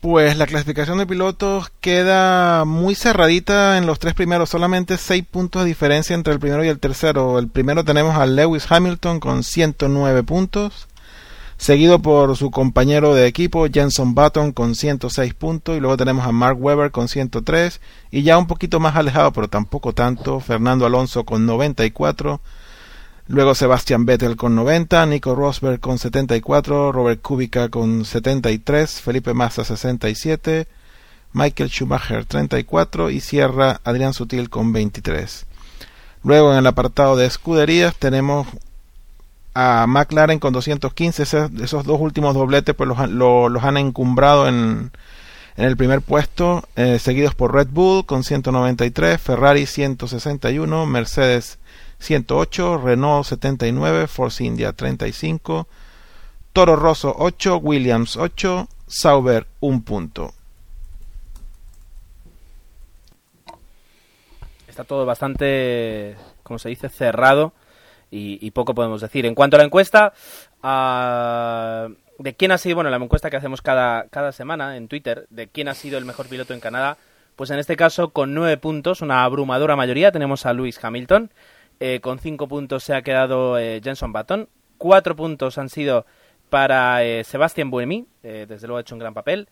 Pues la clasificación de pilotos queda muy cerradita en los tres primeros, solamente seis puntos de diferencia entre el primero y el tercero. El primero tenemos a Lewis Hamilton con 109 puntos, seguido por su compañero de equipo Jenson Button con 106 puntos y luego tenemos a Mark Webber con 103 y ya un poquito más alejado, pero tampoco tanto, Fernando Alonso con 94. Luego Sebastian Vettel con 90, Nico Rosberg con 74, Robert Kubica con 73, Felipe Massa 67, Michael Schumacher 34 y cierra Adrián Sutil con 23. Luego en el apartado de escuderías tenemos a McLaren con 215, Ese- esos dos últimos dobletes pues los han encumbrado en, en el primer puesto, eh, seguidos por Red Bull con 193, Ferrari 161, Mercedes 108, Renault 79, Force India 35, Toro Rosso 8, Williams 8, Sauber 1 punto. Está todo bastante, como se dice, cerrado y, poco podemos decir. En cuanto a la encuesta, ah, ¿de quién ha sido, bueno, la encuesta que hacemos cada, cada semana en Twitter, de quién ha sido el mejor piloto en Canadá? Pues en este caso, con nueve puntos, una abrumadora mayoría, tenemos a Lewis Hamilton. Eh, con cinco puntos se ha quedado eh, Jenson Button. Cuatro puntos han sido para eh, Sebastián Buemi, eh, desde luego ha hecho un gran papel.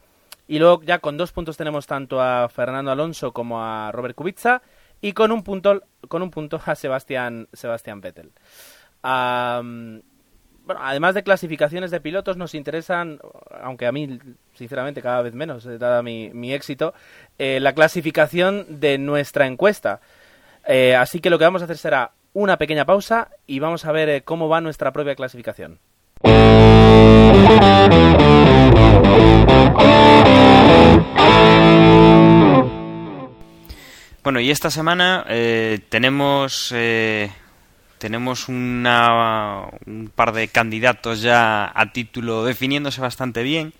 Y luego ya con dos puntos tenemos tanto a Fernando Alonso como a Robert Kubica y con un punto con un punto a Sebastián Sebastián Vettel. Bueno, además de clasificaciones de pilotos nos interesan, aunque a mí sinceramente cada vez menos, dada mi, mi éxito, la clasificación de nuestra encuesta. Eh, así que lo que vamos a hacer será una pequeña pausa y vamos a ver eh, cómo va nuestra propia clasificación. Bueno, y esta semana eh, tenemos eh, tenemos una, un par de candidatos ya a título definiéndose bastante bien.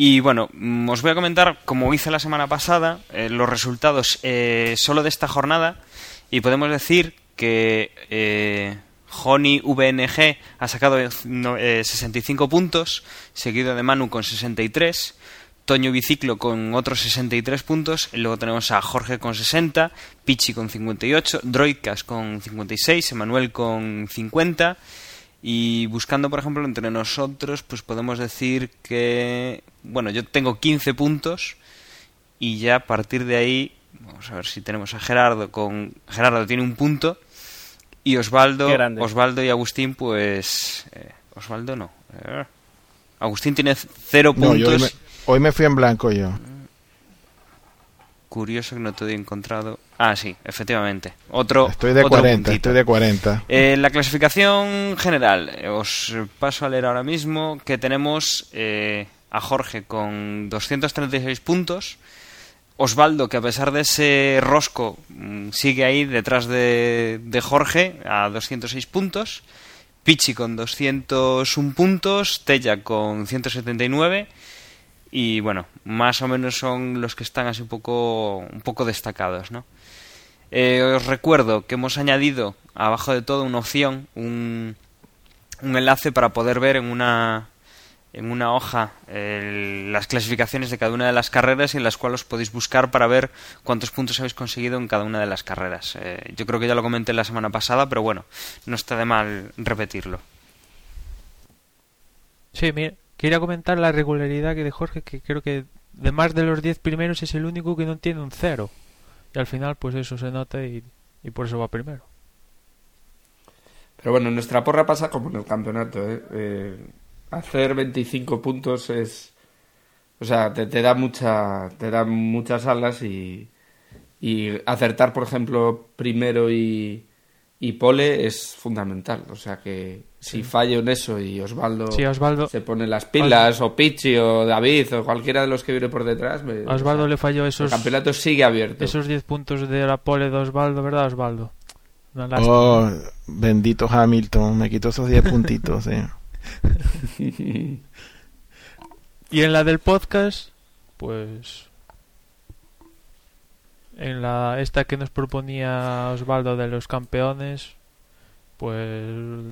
Y bueno, mm, os voy a comentar, como hice la semana pasada, eh, los resultados eh, solo de esta jornada. Y podemos decir que eh, Honey VNG ha sacado eh, no- eh, 65 puntos, seguido de Manu con 63. Toño Biciclo con otros 63 puntos, luego tenemos a Jorge con 60, Pichi con 58, Droidcast con 56, Emanuel con 50 y buscando, por ejemplo, entre nosotros, pues podemos decir que, bueno, yo tengo 15 puntos y ya a partir de ahí, vamos a ver si tenemos a Gerardo con Gerardo tiene un punto y Osvaldo. Osvaldo y Agustín, pues eh, Osvaldo no. Eh, Agustín tiene cero No, yo hoy puntos. me, hoy me fui en blanco yo. Curioso que no te he encontrado. Ah, sí, efectivamente. Otro. Estoy de otro 40, puntito. estoy de 40. Eh, la clasificación general, os paso a leer ahora mismo que tenemos eh, a Jorge con 236 puntos, Osvaldo que a pesar de ese rosco mm, sigue ahí detrás de, de Jorge a 206 puntos, Pichi con 201 puntos, Tella con 179 y bueno, más o menos son los que están así un poco, un poco destacados, ¿no? Eh, os recuerdo que hemos añadido abajo de todo una opción, un, un enlace para poder ver en una en una hoja las clasificaciones de cada una de las carreras y en las cuales os podéis buscar para ver cuántos puntos habéis conseguido en cada una de las carreras. Eh, yo creo que ya lo comenté la semana pasada, pero bueno, no está de mal repetirlo. Sí, mira, quería comentar la regularidad que de Jorge, que creo que de más de los 10 primeros es el único que no tiene un cero. Y al final, pues eso se nota y, por eso va primero. Pero bueno, nuestra porra pasa como en el campeonato. ¿eh? Eh, hacer 25 puntos es. O sea, te, te da mucha, te da muchas alas y, y acertar, por ejemplo, primero y, y pole es fundamental. O sea que si fallo en eso y Osvaldo, Sí, a Osvaldo, se pone las pilas, o Pichi, o David, o cualquiera de los que viene por detrás, me- a Osvaldo o sea, le falló el esos, campeonato sigue abierto. esos 10 puntos de la pole de Osvaldo, ¿verdad, Osvaldo? Oh, bendito Hamilton, me quitó esos 10 puntitos. sí. Y en la del podcast, pues. En la esta que nos proponía Osvaldo de los campeones, pues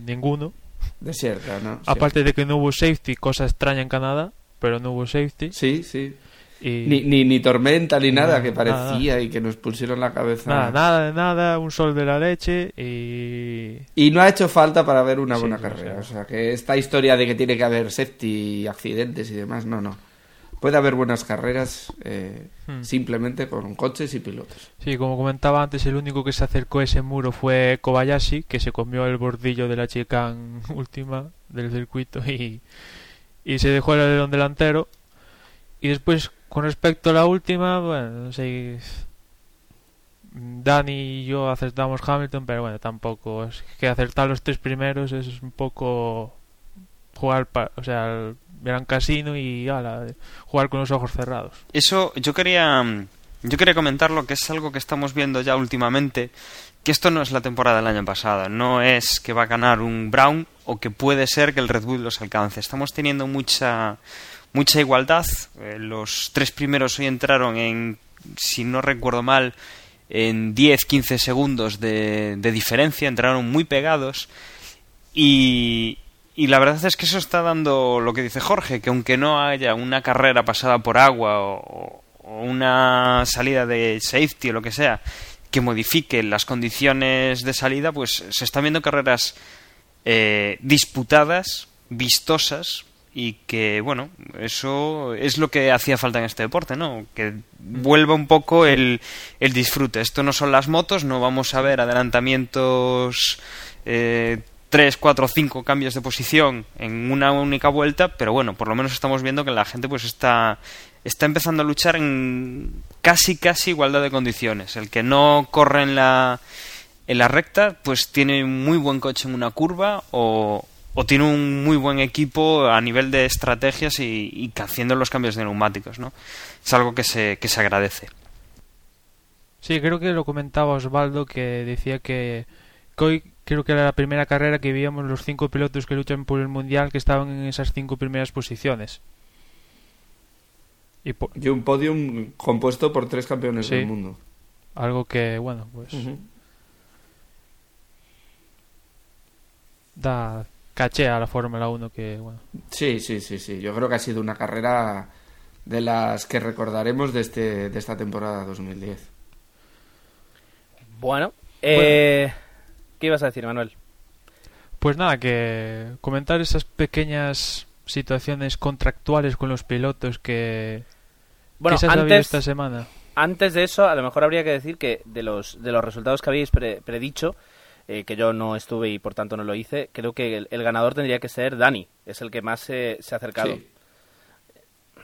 ninguno. Desierta, ¿no? Sí. Aparte de que no hubo safety, cosa extraña en Canadá, pero no hubo safety. Sí, sí. Y Ni, ni, ni tormenta ni nada Nada, que parecía y que nos pusieron la cabeza. nada, nada nada, un sol de la leche y. Y no ha hecho falta para ver una Sí, buena carrera. O sea, que esta historia de que tiene que haber safety y accidentes y demás, no, no. Puede haber buenas carreras eh, Hmm. simplemente con coches y pilotos. Sí, como comentaba antes, el único que se acercó a ese muro fue Kobayashi, que se comió el bordillo de la chicane última del circuito y, y se dejó el alerón delantero. Y después, con respecto a la última, bueno, no sé. Dani y yo acertamos Hamilton, pero bueno, tampoco. Es que acertar los tres primeros es un poco jugar, pa- o sea, el gran casino y jugar con los ojos cerrados. Eso yo quería mm, yo quería comentarlo que es algo que estamos viendo ya últimamente que esto no es la temporada del año pasado, no es que va a ganar un Brown o que puede ser que el Red Bull los alcance. Estamos teniendo mucha mucha igualdad. Eh, los tres primeros hoy entraron en si no recuerdo mal en 10-15 segundos de, de diferencia, entraron muy pegados y, y la verdad es que eso está dando lo que dice Jorge, que aunque no haya una carrera pasada por agua o, una salida de safety o lo que sea que modifique las condiciones de salida, pues se están viendo carreras eh, disputadas, vistosas y que, bueno, eso es lo que hacía falta en este deporte, ¿no? Que vuelva un poco el, el disfrute. Esto no son las motos, no vamos a ver adelantamientos eh, tres, cuatro, cinco cambios de posición en una única vuelta, pero bueno, por lo menos estamos viendo que la gente pues está está empezando a luchar en casi casi igualdad de condiciones. El que no corre en la en la recta, pues tiene un muy buen coche en una curva o, o tiene un muy buen equipo a nivel de estrategias y, y haciendo los cambios de neumáticos, ¿no? Es algo que se, que se agradece. Sí, creo que lo comentaba Osvaldo que decía que, que hoy creo que era la primera carrera que veíamos los cinco pilotos que luchan por el mundial que estaban en esas cinco primeras posiciones. Y, po y un podium compuesto por tres campeones Sí. del mundo. algo que, bueno, pues da caché a la Fórmula 1 que, bueno, Sí, sí, sí, sí. Yo creo que ha sido una carrera de las que recordaremos de, este, de esta temporada 2010. Bueno, eh, ¿qué ibas a decir, Manuel? Pues nada, que comentar esas pequeñas situaciones contractuales con los pilotos que, Bueno, que se ha sabido antes, esta semana. antes de eso, a lo mejor habría que decir que de los, de los resultados que habéis pre- predicho, eh, que yo no estuve y por tanto no lo hice, creo que el, el ganador tendría que ser Dani, es el que más se, se ha acercado. Sí.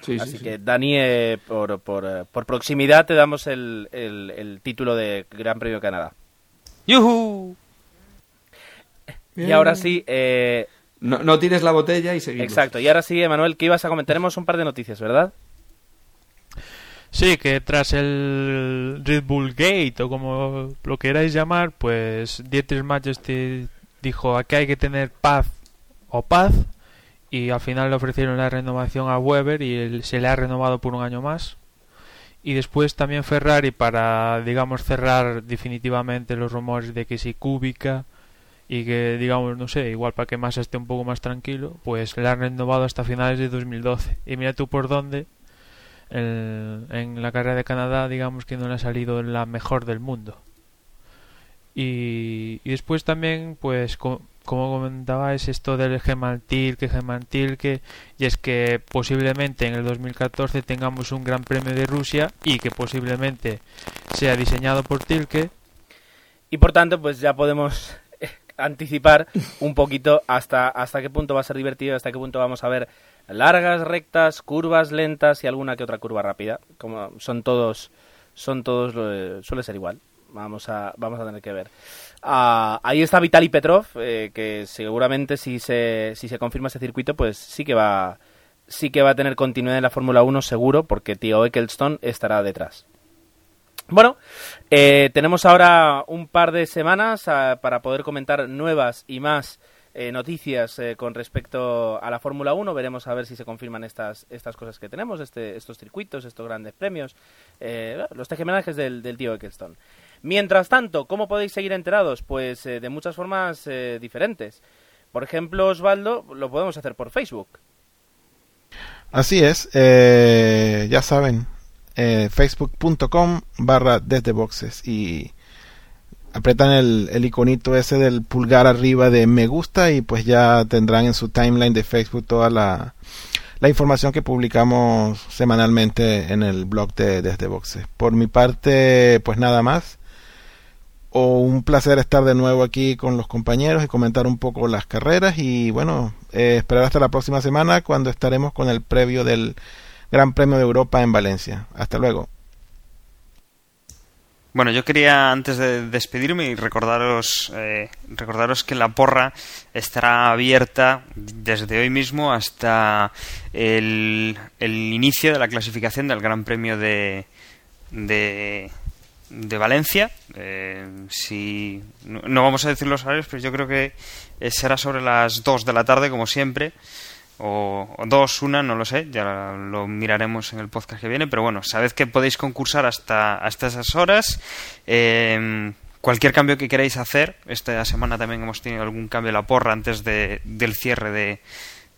Sí, sí, Así sí. que Dani, eh, por, por, eh, por proximidad te damos el, el- el título de Gran Premio de Canadá. ¡Yuhu! Y ahora sí, eh, No, no tienes la botella y seguimos. exacto, y ahora sí, Emanuel, ¿qué ibas a comentar? Tenemos un par de noticias, ¿verdad? Sí, que tras el Red Bull Gate o como lo queráis llamar, pues Dietrich Majesty dijo aquí hay que tener paz o paz y al final le ofrecieron la renovación a Weber y él se le ha renovado por un año más. Y después también Ferrari para, digamos, cerrar definitivamente los rumores de que si Kubica y que, digamos, no sé, igual para que Massa esté un poco más tranquilo, pues le han renovado hasta finales de 2012. Y mira tú por dónde, en, en la carrera de Canadá, digamos que no le ha salido la mejor del mundo. Y, y después también, pues, co- como comentaba, es esto del Gemaltil, que Gemaltil, que, y es que posiblemente en el 2014 tengamos un Gran Premio de Rusia y que posiblemente sea diseñado por Tilke. Y por tanto, pues ya podemos anticipar un poquito hasta, hasta qué punto va a ser divertido, hasta qué punto vamos a ver largas, rectas, curvas lentas y alguna que otra curva rápida. Como son todos, son todos, suele ser igual. Vamos a, vamos a tener que ver. Ah, ahí está Vitaly Petrov, eh, que seguramente si se, si se confirma ese circuito, pues sí que va, sí que va a tener continuidad en la Fórmula 1 seguro, porque tío Eccleston estará detrás. Bueno, eh, tenemos ahora un par de semanas ah, para poder comentar nuevas y más eh, noticias eh, con respecto a la Fórmula 1. Veremos a ver si se confirman estas, estas cosas que tenemos, este, estos circuitos, estos grandes premios, eh, los tejemanejes del, del tío Eccleston. Mientras tanto, ¿cómo podéis seguir enterados? Pues eh, de muchas formas eh, diferentes. Por ejemplo, Osvaldo, lo podemos hacer por Facebook. Así es, ya saben, eh, facebook.com barra desde boxes y apretan el, el iconito ese del pulgar arriba de me gusta y pues ya tendrán en su timeline de Facebook toda la, la información que publicamos semanalmente en el blog de desde boxes. Por mi parte, pues nada más. O un placer estar de nuevo aquí con los compañeros y comentar un poco las carreras y bueno, eh, esperar hasta la próxima semana cuando estaremos con el previo del Gran Premio de Europa en Valencia. Hasta luego. Bueno, yo quería antes de despedirme recordaros, eh, recordaros que la porra estará abierta desde hoy mismo hasta el, inicio de la clasificación del Gran Premio de, de, de Valencia. Eh, si no, no vamos a decir los horarios, pero yo creo que eh, será sobre las 2 de la tarde, como siempre o, dos, una, no lo sé, ya lo miraremos en el podcast que viene, pero bueno, sabed que podéis concursar hasta, hasta esas horas. Eh, cualquier cambio que queráis hacer, esta semana también hemos tenido algún cambio en la porra antes de, del cierre de,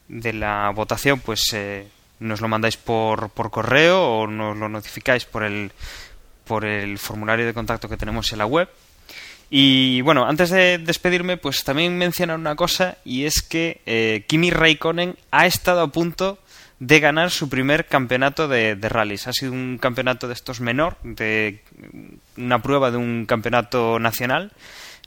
de la votación, pues eh, nos lo mandáis por, por correo o nos lo notificáis por el, por el formulario de contacto que tenemos en la web. Y bueno, antes de despedirme, pues también mencionar una cosa, y es que eh, Kimi Raikkonen ha estado a punto de ganar su primer campeonato de, rallies. Ha sido un campeonato de estos menor, de una prueba de un campeonato nacional,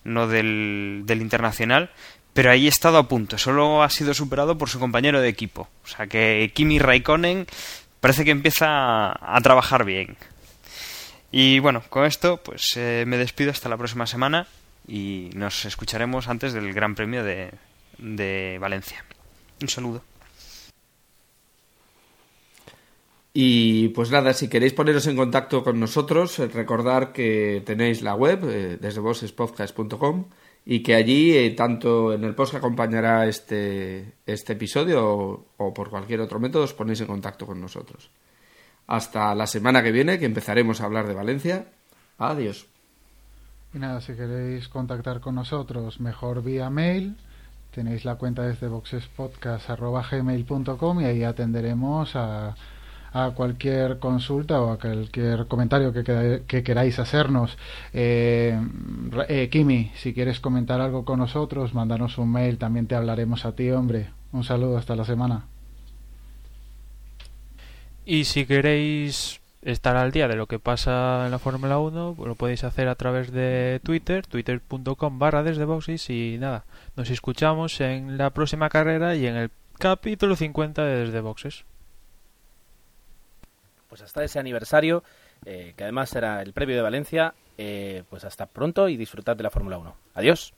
no del, del internacional, pero ahí ha estado a punto. Solo ha sido superado por su compañero de equipo. O sea que Kimi Raikkonen parece que empieza a trabajar bien. Y bueno, con esto pues eh, me despido hasta la próxima semana y nos escucharemos antes del Gran Premio de, de Valencia. Un saludo. Y pues nada, si queréis poneros en contacto con nosotros, eh, recordar que tenéis la web eh, desde bossespodcast.com y que allí, tanto en el post que acompañará este, este episodio o, o por cualquier otro método, os ponéis en contacto con nosotros. Hasta la semana que viene, que empezaremos a hablar de Valencia. Adiós. Y nada, si queréis contactar con nosotros, mejor vía mail. Tenéis la cuenta desde boxespodcast.gmail.com y ahí atenderemos a, a cualquier consulta o a cualquier comentario que, queráis hacernos. Eh, eh, Kimi, si quieres comentar algo con nosotros, mándanos un mail, también te hablaremos a ti, hombre. Un saludo, hasta la semana. Y si queréis estar al día de lo que pasa en la Fórmula 1, pues lo podéis hacer a través de Twitter, twitter.com barra desde boxes y nada, nos escuchamos en la próxima carrera y en el capítulo 50 de Desde Boxes. Pues hasta ese aniversario, eh, que además será el previo de Valencia, eh, pues hasta pronto y disfrutad de la Fórmula 1. Adiós.